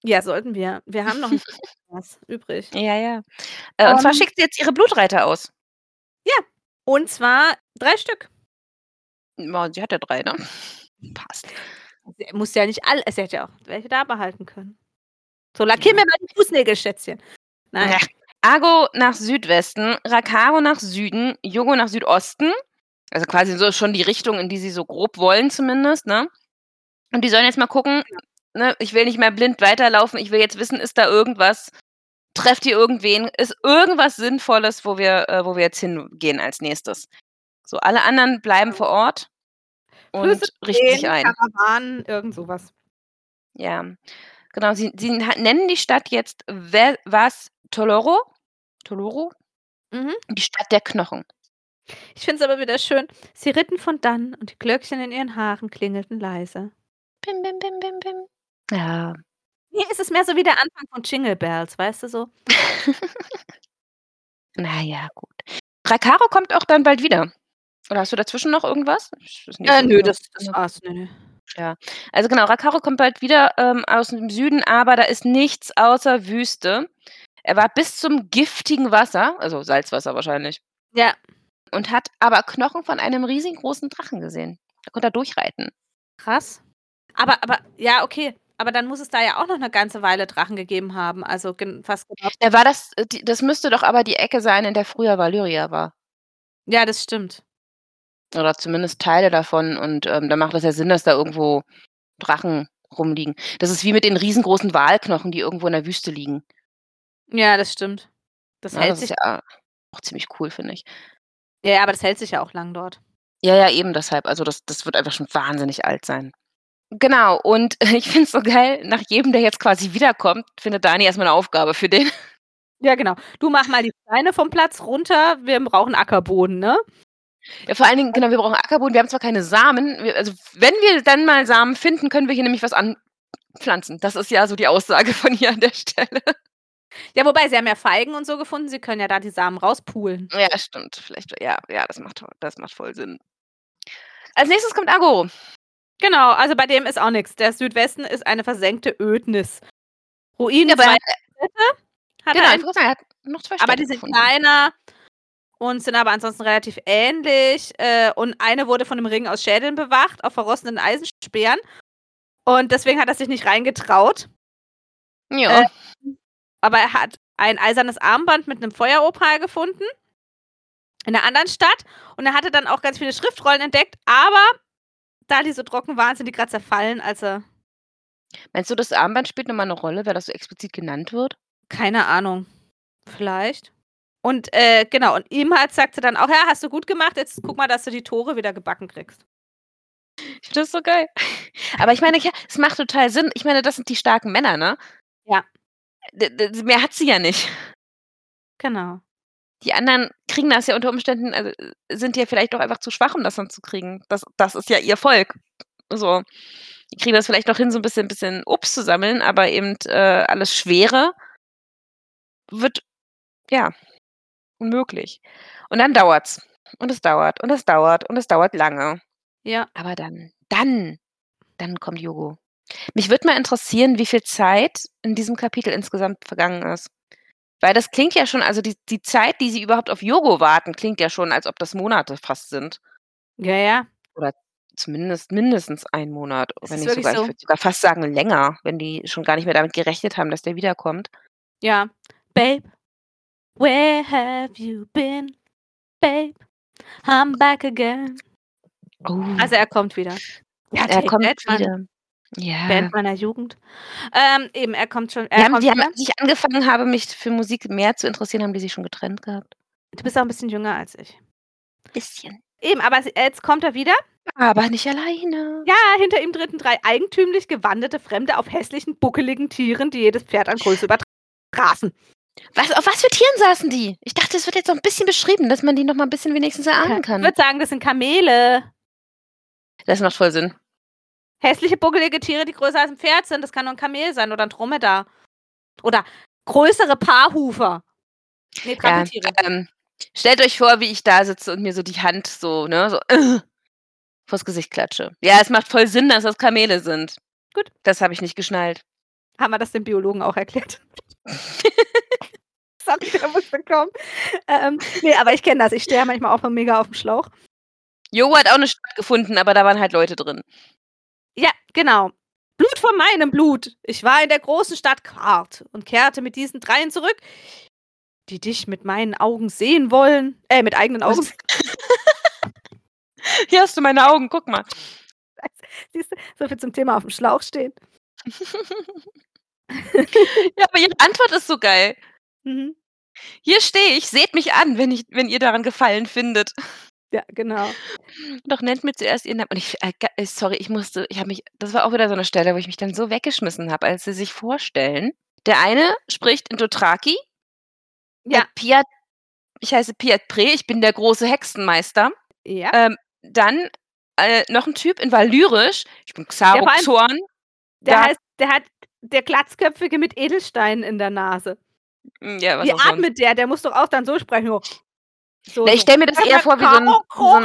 Ja, sollten wir. Wir haben noch was übrig. Ja, ja. Äh, und zwar Ähm schickt sie jetzt ihre Blutreiter aus. Ja, und zwar 3 Stück. Sie hat ja 3, ne? Passt. Sie muss ja nicht all sie hätte ja auch welche da behalten können. So, lackier mir mal die Fußnägel, Schätzchen. Nein. Ja. Argo nach Südwesten, Rakaro nach Süden, Yogo nach Südosten. Also, quasi so schon die Richtung, in die sie so grob wollen zumindest, ne? Und die sollen jetzt mal gucken, ne, ich will nicht mehr blind weiterlaufen. Ich will jetzt wissen, ist da irgendwas trefft ihr irgendwen? Ist irgendwas Sinnvolles, wo wir äh, wo wir jetzt hingehen als Nächstes? So, alle anderen bleiben vor Ort und richten sich ein. Karawanen, irgend so was. Ja, genau. Sie sie nennen die Stadt jetzt Vas Toloro? Toloro? Mhm. Die Stadt der Knochen. Ich finde es aber wieder schön. Sie ritten von dann und die Glöckchen in ihren Haaren klingelten leise. Bim, bim, bim, bim, bim. Ja. Hier ist es mehr so wie der Anfang von Jingle Bells, weißt du so? Na ja, gut. Rakaro kommt auch dann bald wieder. Oder hast du dazwischen noch irgendwas? Äh, nö, das das war's. Ne, ne. Ja. Also, genau, Rakaro kommt bald wieder, ähm, aus dem Süden, aber da ist nichts außer Wüste. Er war bis zum giftigen Wasser, also Salzwasser wahrscheinlich Ja. und hat aber Knochen von einem riesengroßen Drachen gesehen. Da konnte er durchreiten. Krass. Aber aber ja, okay. Aber dann muss es da ja auch noch 'ne ganze Weile Drachen gegeben haben. Also, fast genau Ja, war das äh, das müsste doch aber die Ecke sein, in der früher Valyria war. Ja, das stimmt. Oder zumindest Teile davon und, ähm, da macht es ja Sinn, dass da irgendwo Drachen rumliegen. Das ist wie mit den riesengroßen Walknochen, die irgendwo in der Wüste liegen. Ja, das stimmt. Das Ja, hält das ist sich ja auch ziemlich cool, finde ich. ja, aber das hält sich ja auch lang dort. Ja, ja, eben deshalb. Also, das das wird einfach schon wahnsinnig alt sein. Genau, und ich finde es so geil, nach jedem, der jetzt quasi wiederkommt, findet Dani erst mal 'ne Aufgabe für den. Ja, genau. „Du mach mal die Steine vom Platz runter, wir brauchen Ackerboden“, ne? Ja, vor allen Dingen genau, wir brauchen Ackerboden. Wir haben zwar keine Samen, wir also, wenn wir dann mal Samen finden, können wir hier nämlich was anpflanzen. Das ist ja so die Aussage von ihr an der Stelle. Ja, wobei, sie haben ja Feigen und so gefunden, sie können ja da die Samen rauspulen. Ja, stimmt. Vielleicht ja, ja, das macht das macht voll Sinn. Als Nächstes kommt Argo. Genau, also, bei dem ist auch nix. Der Südwesten ist eine versenkte Ödnis. Ruinen Ja, aber 2 er Städte hat Genau, er er hat noch 2 aber Städte die sind gefunden. kleiner und sind aber ansonsten relativ ähnlich. Äh, und eine wurde von 'nem Ring aus Schädeln bewacht auf verrosteten Eisensperren. Und deswegen hat er sich nicht reingetraut. Ja. Äh, aber er hat ein eisernes Armband mit 'nem Feueropal gefunden in 'ner anderen Stadt und er hatte dann auch ganz viele Schriftrollen entdeckt, aber da die so trocken waren, sind die grad zerfallen, als er Meinst du, das Armband spielt noch mal 'ne Rolle, weil das so explizit genannt wird? Keine Ahnung. Vielleicht. Und, äh, genau, und ihm halt sagt sie dann auch: „Ja, hast du gut gemacht, jetzt guck mal, dass du die Tore wieder gebacken kriegst.“ Ich finde das so geil. Aber ich meine, ja, es macht total Sinn. Ich meine, das sind die starken Männer, ne? Ja. D mehr hat sie ja nicht. Genau. Die anderen kriegen das ja unter Umständen also, sind ja vielleicht auch einfach zu schwach, um das dann zu kriegen. Das das ist ja ihr Volk. So. Die kriegen das vielleicht noch hin, so 'n bisschen bisschen Obst zu sammeln, aber eben, äh, alles Schwere wird ja, unmöglich. Und dann dauert's. Und es dauert und es dauert und es dauert lange. Ja. Aber dann dann dann kommt Yogo. Mich würde mal interessieren, wie viel Zeit in diesem Kapitel insgesamt vergangen ist. Weil das klingt ja schon also die die Zeit, die sie überhaupt auf Yogo warten, klingt ja schon, als ob das Monate fast sind. Ja, ja. Oder zumindest mindestens 1 Monat, wenn wirklich sogar ich so. würde sogar fast sagen länger, wenn die schon gar nicht mehr damit gerechnet haben, dass der wiederkommt. Ja. „Babe, where have you been? Babe, I'm back again.“ Oh. Also, er kommt wieder. Ja, Er kommt That, Mann. wieder. Ja. Band meiner Jugend. Ähm, eben, er kommt schon er haben kommt die haben als ich angefangen habe, mich für Musik mehr zu interessieren, haben die sich schon getrennt gehabt. Du bist auch 'n bisschen jünger als ich. Bisschen. Eben, aber jetzt kommt er wieder. Aber nicht alleine. Ja, hinter ihm treten 3 eigentümlich gewandete Fremde auf hässlichen, buckeligen Tieren, die jedes Pferd an Größe übertrafen. Was auf was für Tieren saßen die? Ich dachte, es wird jetzt noch 'n bisschen beschrieben, dass man die noch mal 'n bisschen wenigstens erahnen Ich kann. würde sagen, das sind Kamele. Das macht voll Sinn. Hässliche, buckelige Tiere, die größer als 'n Pferd sind. Das kann nur 'n Kamel sein oder 'n Dromedar. Oder größere Paarhufer. Ne, Ja, Trampeltiere. ähm, stellt euch vor, wie ich da sitze und mir so die Hand so, ne, so vors Gesicht klatsche. Ja, es macht voll Sinn, dass das Kamele sind. Gut. Das habe ich nicht geschnallt. Haben wir das dem Biologen auch erklärt? Sorry, der musste kommen. Ähm, ne, aber ich kenne das. Ich stehe ja manchmal auch mega aufm Schlauch. Yogo hat auch 'ne Stadt gefunden, aber da waren halt Leute drin. Ja, genau. Blut von meinem Blut. Ich war in der großen Stadt Quart und kehrte mit diesen Dreien zurück, die dich mit meinen Augen sehen wollen. Äh, mit eigenen Augen. Hier hast du meine Augen, guck mal. Siehst du, so viel zum Thema aufm Schlauch stehen. Ja, aber ihre Antwort ist so geil. Mhm. Hier stehe ich, seht mich an, wenn ich wenn ihr daran Gefallen findet. Ja, genau. Doch nennt mir zuerst ihren Namen. Und ich äh, ga sorry, ich musste ich habe mich das war auch wieder so 'ne Stelle, wo ich mich dann so weggeschmissen habe, als sie sich vorstellen. Der eine spricht in Dothraki. Ja. Äh, Piat ich heiße Piat Pre, ich bin der große Hexenmeister. Ja. Ähm, dann, äh, noch 'n Typ in Valyrisch. Ich bin allem Xarok-Zorn. der heißt der hat der Glatzköpfige mit Edelsteinen in der Nase. Hm, ja, was Wie auch sonst. atmet der? Der muss doch auch dann so sprechen, so so Na, ich stelle mir das eher vor wie so 'n wie so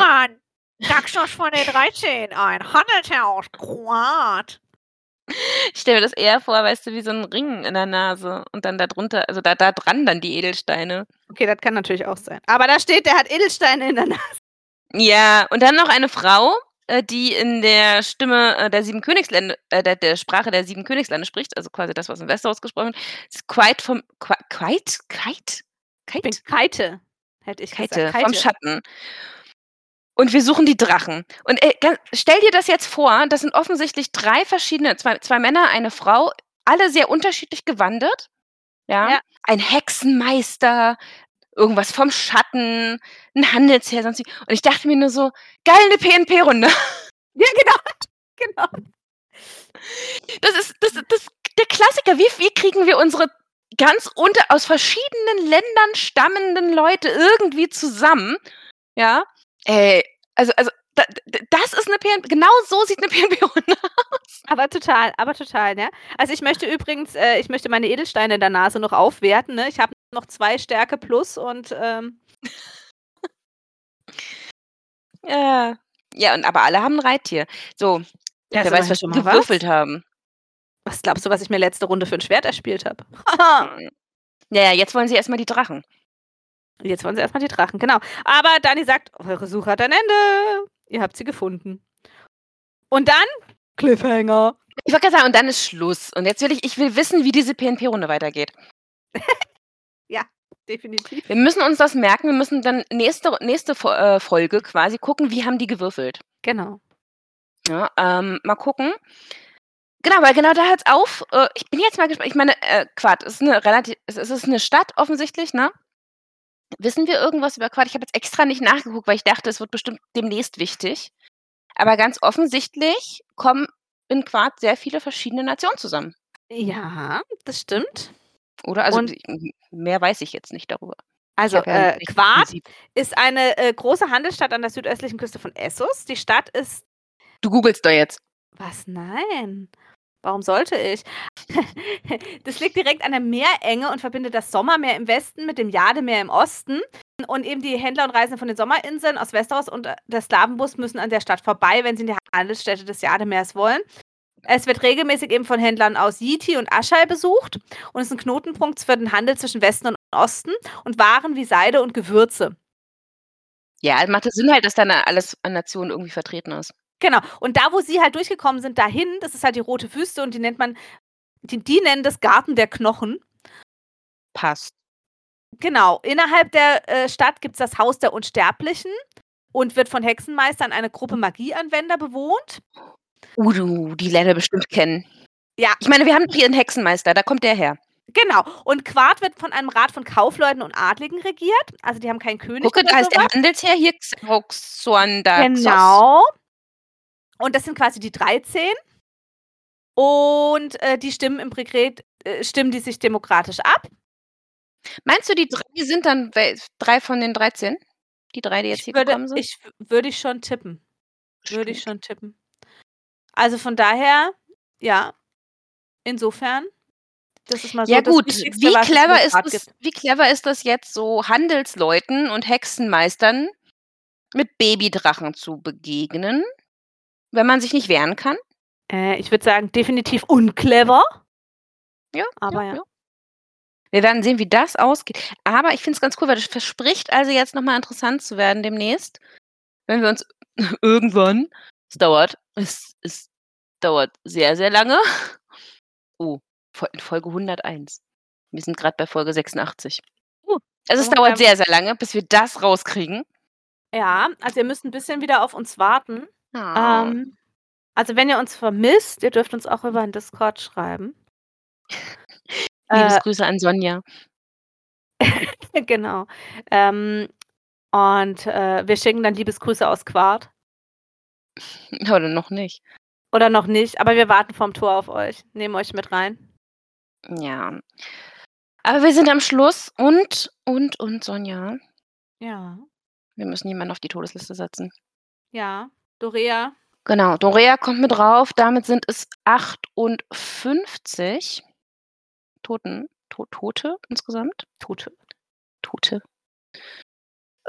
von den 13, ein Handelsherr aus Kroat. Ich stelle mir das eher vor, weißt du, wie so 'n Ring in der Nase und dann da drunter also da da dran dann die Edelsteine. Okay, das kann natürlich auch sein. Aber da steht, der hat Edelsteine in der Nase. Ja, und dann noch eine Frau, die in der Stimme, äh, der 7 Königslände äh, der der Sprache der 7 Königslande spricht, also quasi das, was in Westeros gesprochen wird. Ist Quiet vom Qui Quiet? Kite? Ich bin Kite? Hätte ich Kite, gesagt. vom Keite. Schatten. Und wir suchen die Drachen. Und, äh, stell dir das jetzt vor, das sind offensichtlich 3 verschiedene 2 2 Männer, eine Frau, alle sehr unterschiedlich gewandert, ja? Ja. Ein Hexenmeister, irgendwas vom Schatten, 'n Handelsherr, sonst wie. Und ich dachte mir nur so: „Geil, 'ne PNP-Runde.“ Ja, genau. Genau. Das ist das das der Klassiker. Wie wie kriegen wir unsere ganz unter aus verschiedenen Ländern stammenden Leute irgendwie zusammen, ja? Ey, also also d das ist 'ne PN genau so sieht 'ne PNP-Runde aus. Aber total, aber total, ne? Also, ich möchte übrigens äh, ich möchte meine Edelsteine in der Nase noch aufwerten, ne? Ich habe noch 2 Stärke plus und, ähm Ja. Ja, und aber alle haben 'n Reittier. So, Ja, wer weiß, was schon die mal was. gewürfelt haben. Was glaubst du, was ich mir letzte Runde für 'n Schwert erspielt habe? Hm. Ja, ja, jetzt wollen sie erst mal die Drachen. Jetzt wollen sie erst mal die Drachen, genau. Aber Dani sagt: „Eure Suche hat ein Ende. Ihr habt sie gefunden.“ Und dann Cliffhanger. Ich wollte grad sagen, und dann ist Schluss. Und jetzt will ich ich will wissen, wie diese PNP-Runde weitergeht. Ja, definitiv. Wir müssen uns das merken. Wir müssen dann nächste nächste äh, Folge quasi gucken, wie haben die gewürfelt. Genau. Ja, ähm, mal gucken. Genau, weil genau da hört's auf. Äh, ich bin jetzt mal gespannt. Ich meine, äh, Quad ist 'ne relativ es es ist 'ne Stadt offensichtlich, ne? Wissen wir irgendwas über Quad? Ich habe jetzt extra nicht nachgeguckt, weil ich dachte, es wird bestimmt demnächst wichtig. Aber ganz offensichtlich kommen in Quad sehr viele verschiedene Nationen zusammen. Ja, das stimmt. Oder? Also, Und mehr weiß ich jetzt nicht darüber. Also, äh, Prinzip. ist eine, äh, große Handelsstadt an der südöstlichen Küste von Essos. Die Stadt ist Du googelst doch jetzt. was? Nein. Warum sollte ich? das liegt direkt an der Meerenge und verbindet das Sommermeer im Westen mit dem Jademeer im Osten. Und eben die Händler und Reisenden von den Sommerinseln aus Westeros und äh, der Slavenbus müssen an der Stadt vorbei, wenn sie in die Handelsstätte des Jademeers wollen. Es wird regelmäßig eben von Händlern aus Yiti und Aschai besucht und ist ein Knotenpunkt für den Handel zwischen Westen und Osten und Waren wie Seide und Gewürze. Ja, also macht es Sinn halt, dass da alles an Nationen irgendwie vertreten ist. Genau. Und da, wo sie halt durchgekommen sind, dahin, das ist halt die Rote Wüste und die nennt man, die, die nennen das Garten der Knochen. Passt. Genau. Innerhalb der äh, Stadt gibt es das Haus der Unsterblichen und wird von Hexenmeistern eine Gruppe Magieanwender bewohnt. Uh, du, die lernen wir bestimmt kennen. Ja. Ich meine, wir haben hier einen Hexenmeister, da kommt der her. Genau. Und Quart wird von einem Rat von Kaufleuten und Adligen regiert. Also die haben keinen König. Gucke, da ist der. Handelsherr hier, Xoanda. Genau. Und das sind quasi die 13. Und äh, die stimmen im Dekret, äh, stimmen die sich demokratisch ab. Meinst du, die drei sind dann drei von den 13? Die drei, die jetzt Ich hier würde, gekommen sind? ich, würde ich schon tippen. Würde ich schon tippen. Also von daher, ja, insofern, das ist mal so Ja gut, wie clever, ist das, wie clever ist das jetzt, so Handelsleuten und Hexenmeistern mit Babydrachen zu begegnen, wenn man sich nicht wehren kann? Äh, ich würde sagen, definitiv unclever. Ja, Aber ja, ja. ja. Wir werden sehen, wie das ausgeht. Aber ich finde es ganz cool, weil das verspricht also jetzt nochmal interessant zu werden demnächst. Wenn wir uns irgendwann, es dauert, es, es dauert sehr, sehr lange. Oh, in Folge 101. Wir sind gerade bei Folge 86. Uh, Also es dauert sehr, sehr lange, bis wir das rauskriegen. Ja, also ihr müsst ein bisschen wieder auf uns warten. Ah. Ähm, also wenn ihr uns vermisst, ihr dürft uns auch über den Discord schreiben. Äh, Liebesgrüße an Sonja. genau. Ähm, und äh, wir schicken dann Liebesgrüße aus Quart. Oder noch nicht. Oder noch nicht, aber wir warten vom Tor auf euch. Nehmen euch mit rein. Ja. Aber wir sind am Schluss und, und, und Sonja. Ja. Wir müssen jemanden auf die Todesliste setzen. Ja. Dorea. Genau, Dorea kommt mit drauf. Damit sind es 58 Toten, to Tote insgesamt. Tote. Tote.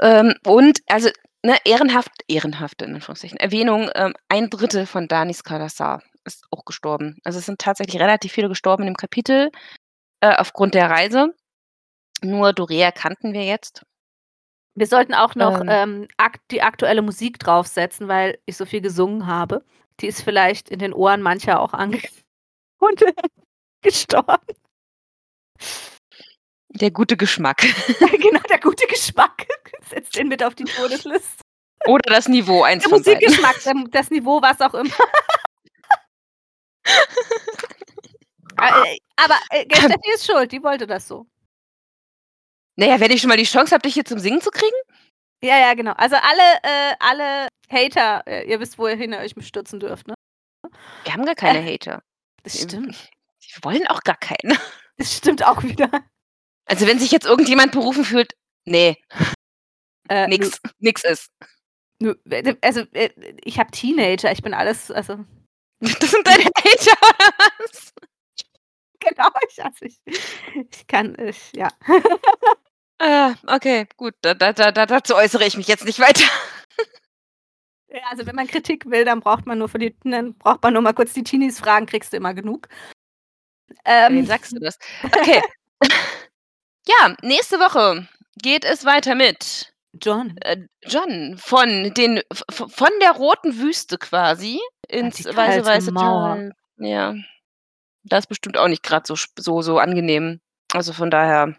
Ähm, und, also, ne, ehrenhaft, ehrenhafte, in Anführungszeichen, Erwähnung, ähm, ein Drittel von Danis Kalassar ist auch gestorben. Also es sind tatsächlich relativ viele gestorben dem Kapitel äh, aufgrund der Reise. Nur Dorea kannten wir jetzt. Wir sollten auch noch Ähm. ähm, ak die aktuelle Musik draufsetzen, weil ich so viel gesungen habe. Die ist vielleicht in den Ohren mancher auch ange und gestorben. Der gute Geschmack. genau, der gute Geschmack. Setzt den mit auf die Todesliste. Oder das Niveau, eins Der beiden. Musikgeschmack, der, das Niveau, was auch immer. Äh, Aber äh, Steffi ist schuld, die wollte das so. Naja, wenn ich schon mal die Chance habe, dich hier zum Singen zu kriegen? Ja, ja, genau. Also alle, äh, alle Hater, äh, ihr wisst, wohin ihr euch stürzen dürft, ne? Wir haben gar keine Hater. Das stimmt. Wir wollen auch gar keinen. Das stimmt auch wieder. Also wenn sich jetzt irgendjemand berufen fühlt, nee, Äh, nix, nix ist. Nö, nö, also äh, ich habe Teenager, ich bin alles, also Das sind deine Hater, oder was? genau, ich, also ich, ich kann, ich, ja. Ah, okay, gut, da, da, da, da, dazu äußere ich mich jetzt nicht weiter. Ja, Also wenn man Kritik will, dann braucht man nur für die, dann braucht man nur mal kurz die Teenies fragen, kriegst du immer genug. Wem Ähm, sagst du das? Okay. ja, nächste Woche geht es weiter mit John. äh, John von den von der roten Wüste quasi ins die weiße weiße Mauer. Tal. Ja. Das ist bestimmt auch nicht gerade so, so so angenehm. Also von daher,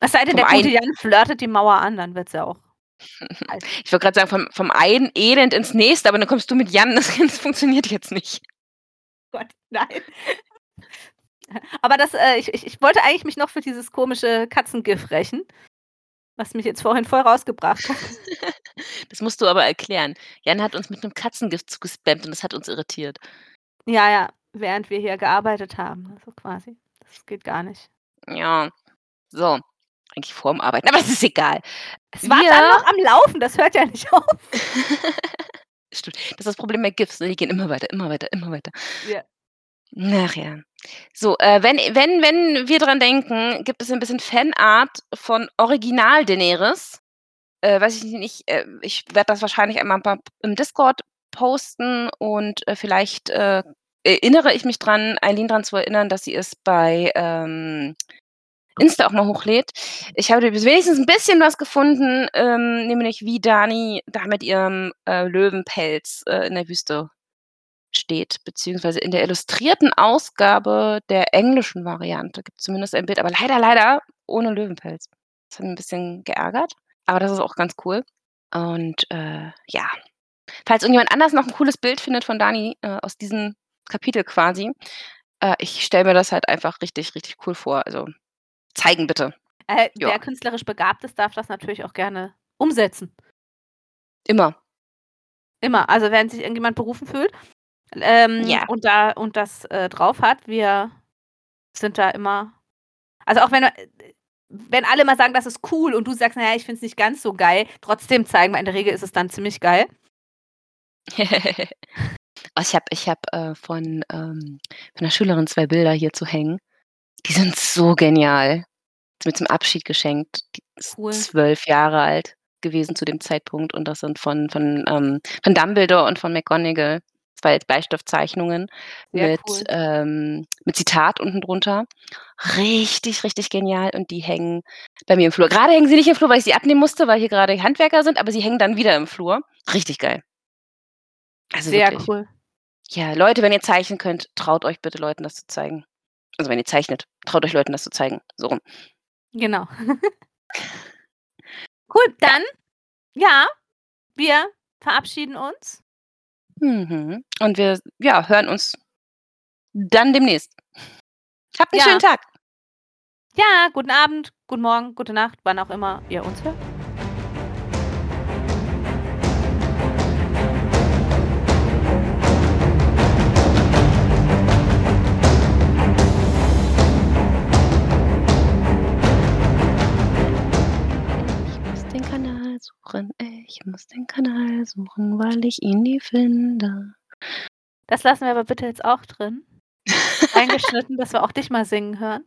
Es sei denn, der gute Jan flirtet die Mauer an, dann wird's ja auch. ich wollte gerade sagen, vom, vom einen Elend ins nächste, aber dann kommst du mit Jan, das, das funktioniert jetzt nicht. Gott, nein. Aber das, äh, ich, ich, wollte eigentlich mich noch für dieses komische Katzengif rächen, was mich jetzt vorhin voll rausgebracht hat. Das musst du aber erklären. Jan hat uns mit einem Katzengift zugespammt und das hat uns irritiert. Ja, ja, während wir hier gearbeitet haben. Also quasi. Das geht gar nicht. Ja. So. Eigentlich vorm Arbeiten, aber es ist egal. Es war Wir- dann noch am Laufen, das hört ja nicht auf. Stimmt. Das ist das Problem bei GIFs. Ne? Die gehen immer weiter, immer weiter, immer weiter. Ja. Ach ja. So, äh, wenn wenn wenn wir dran denken, gibt es ein bisschen Fanart von Original Daenerys. Äh, weiß ich nicht, äh, ich werde das wahrscheinlich einmal im Discord posten und, äh, vielleicht, äh, erinnere ich mich dran, Eileen dran zu erinnern, dass sie es bei, ähm, Insta auch mal hochlädt. Ich habe wenigstens ein bisschen was gefunden, ähm, nämlich wie Dani da mit ihrem, äh, Löwenpelz, in der Wüste steht, beziehungsweise in der illustrierten Ausgabe der englischen Variante gibt es zumindest ein Bild, aber leider, leider ohne Löwenpelz. Das hat mich ein bisschen geärgert, aber das ist auch ganz cool. Und, äh, ja. Falls irgendjemand anders noch ein cooles Bild findet von Dani, äh, aus diesem Kapitel quasi, äh, ich stelle mir das halt einfach richtig, richtig cool vor. Also, zeigen bitte. Äh, Ja. wer künstlerisch begabt ist, darf das natürlich auch gerne umsetzen. Immer. Immer. Also, wenn sich irgendjemand berufen fühlt, ähm, Ja. und da und das, äh, drauf hat, wir sind da immer also, auch wenn äh, wenn alle mal sagen, das ist cool und du sagst: „Na ja, ich finde es nicht ganz so geil“, trotzdem zeigen, weil in der Regel ist es dann ziemlich geil. Oh, ich habe ich habe, äh, von, ähm von 'ner Schülerin 2 Bilder hier zu hängen. Die sind so genial. Ist mir zum Abschied geschenkt. Die ist Cool. 12 Jahre alt gewesen zu dem Zeitpunkt und das sind von von, ähm von Dumbledore und von McGonagall. 2 Bleistiftzeichnungen Sehr mit, cool. ähm mit Zitat unten drunter. Richtig, richtig genial und die hängen bei mir im Flur. Grade hängen sie nicht im Flur, weil ich sie abnehmen musste, weil hier grade Handwerker sind, aber sie hängen dann wieder im Flur. Richtig geil. Also, Sehr wirklich. cool. Ja, Leute, wenn ihr zeichnen könnt, traut euch bitte Leuten das zu zeigen. Also, wenn ihr zeichnet, traut euch Leuten das zu zeigen, so rum. Genau. Cool, dann ja, wir verabschieden uns. Mhm. Und wir, ja, hören uns dann demnächst. Habt 'n Ja. schönen Tag. Ja, guten Abend, guten Morgen, gute Nacht, wann auch immer ihr uns hört. Suchen, ich muss den Kanal suchen, weil ich ihn nie finde. Das lassen wir aber bitte jetzt auch drin. Reingeschnitten, dass wir auch dich mal singen hören.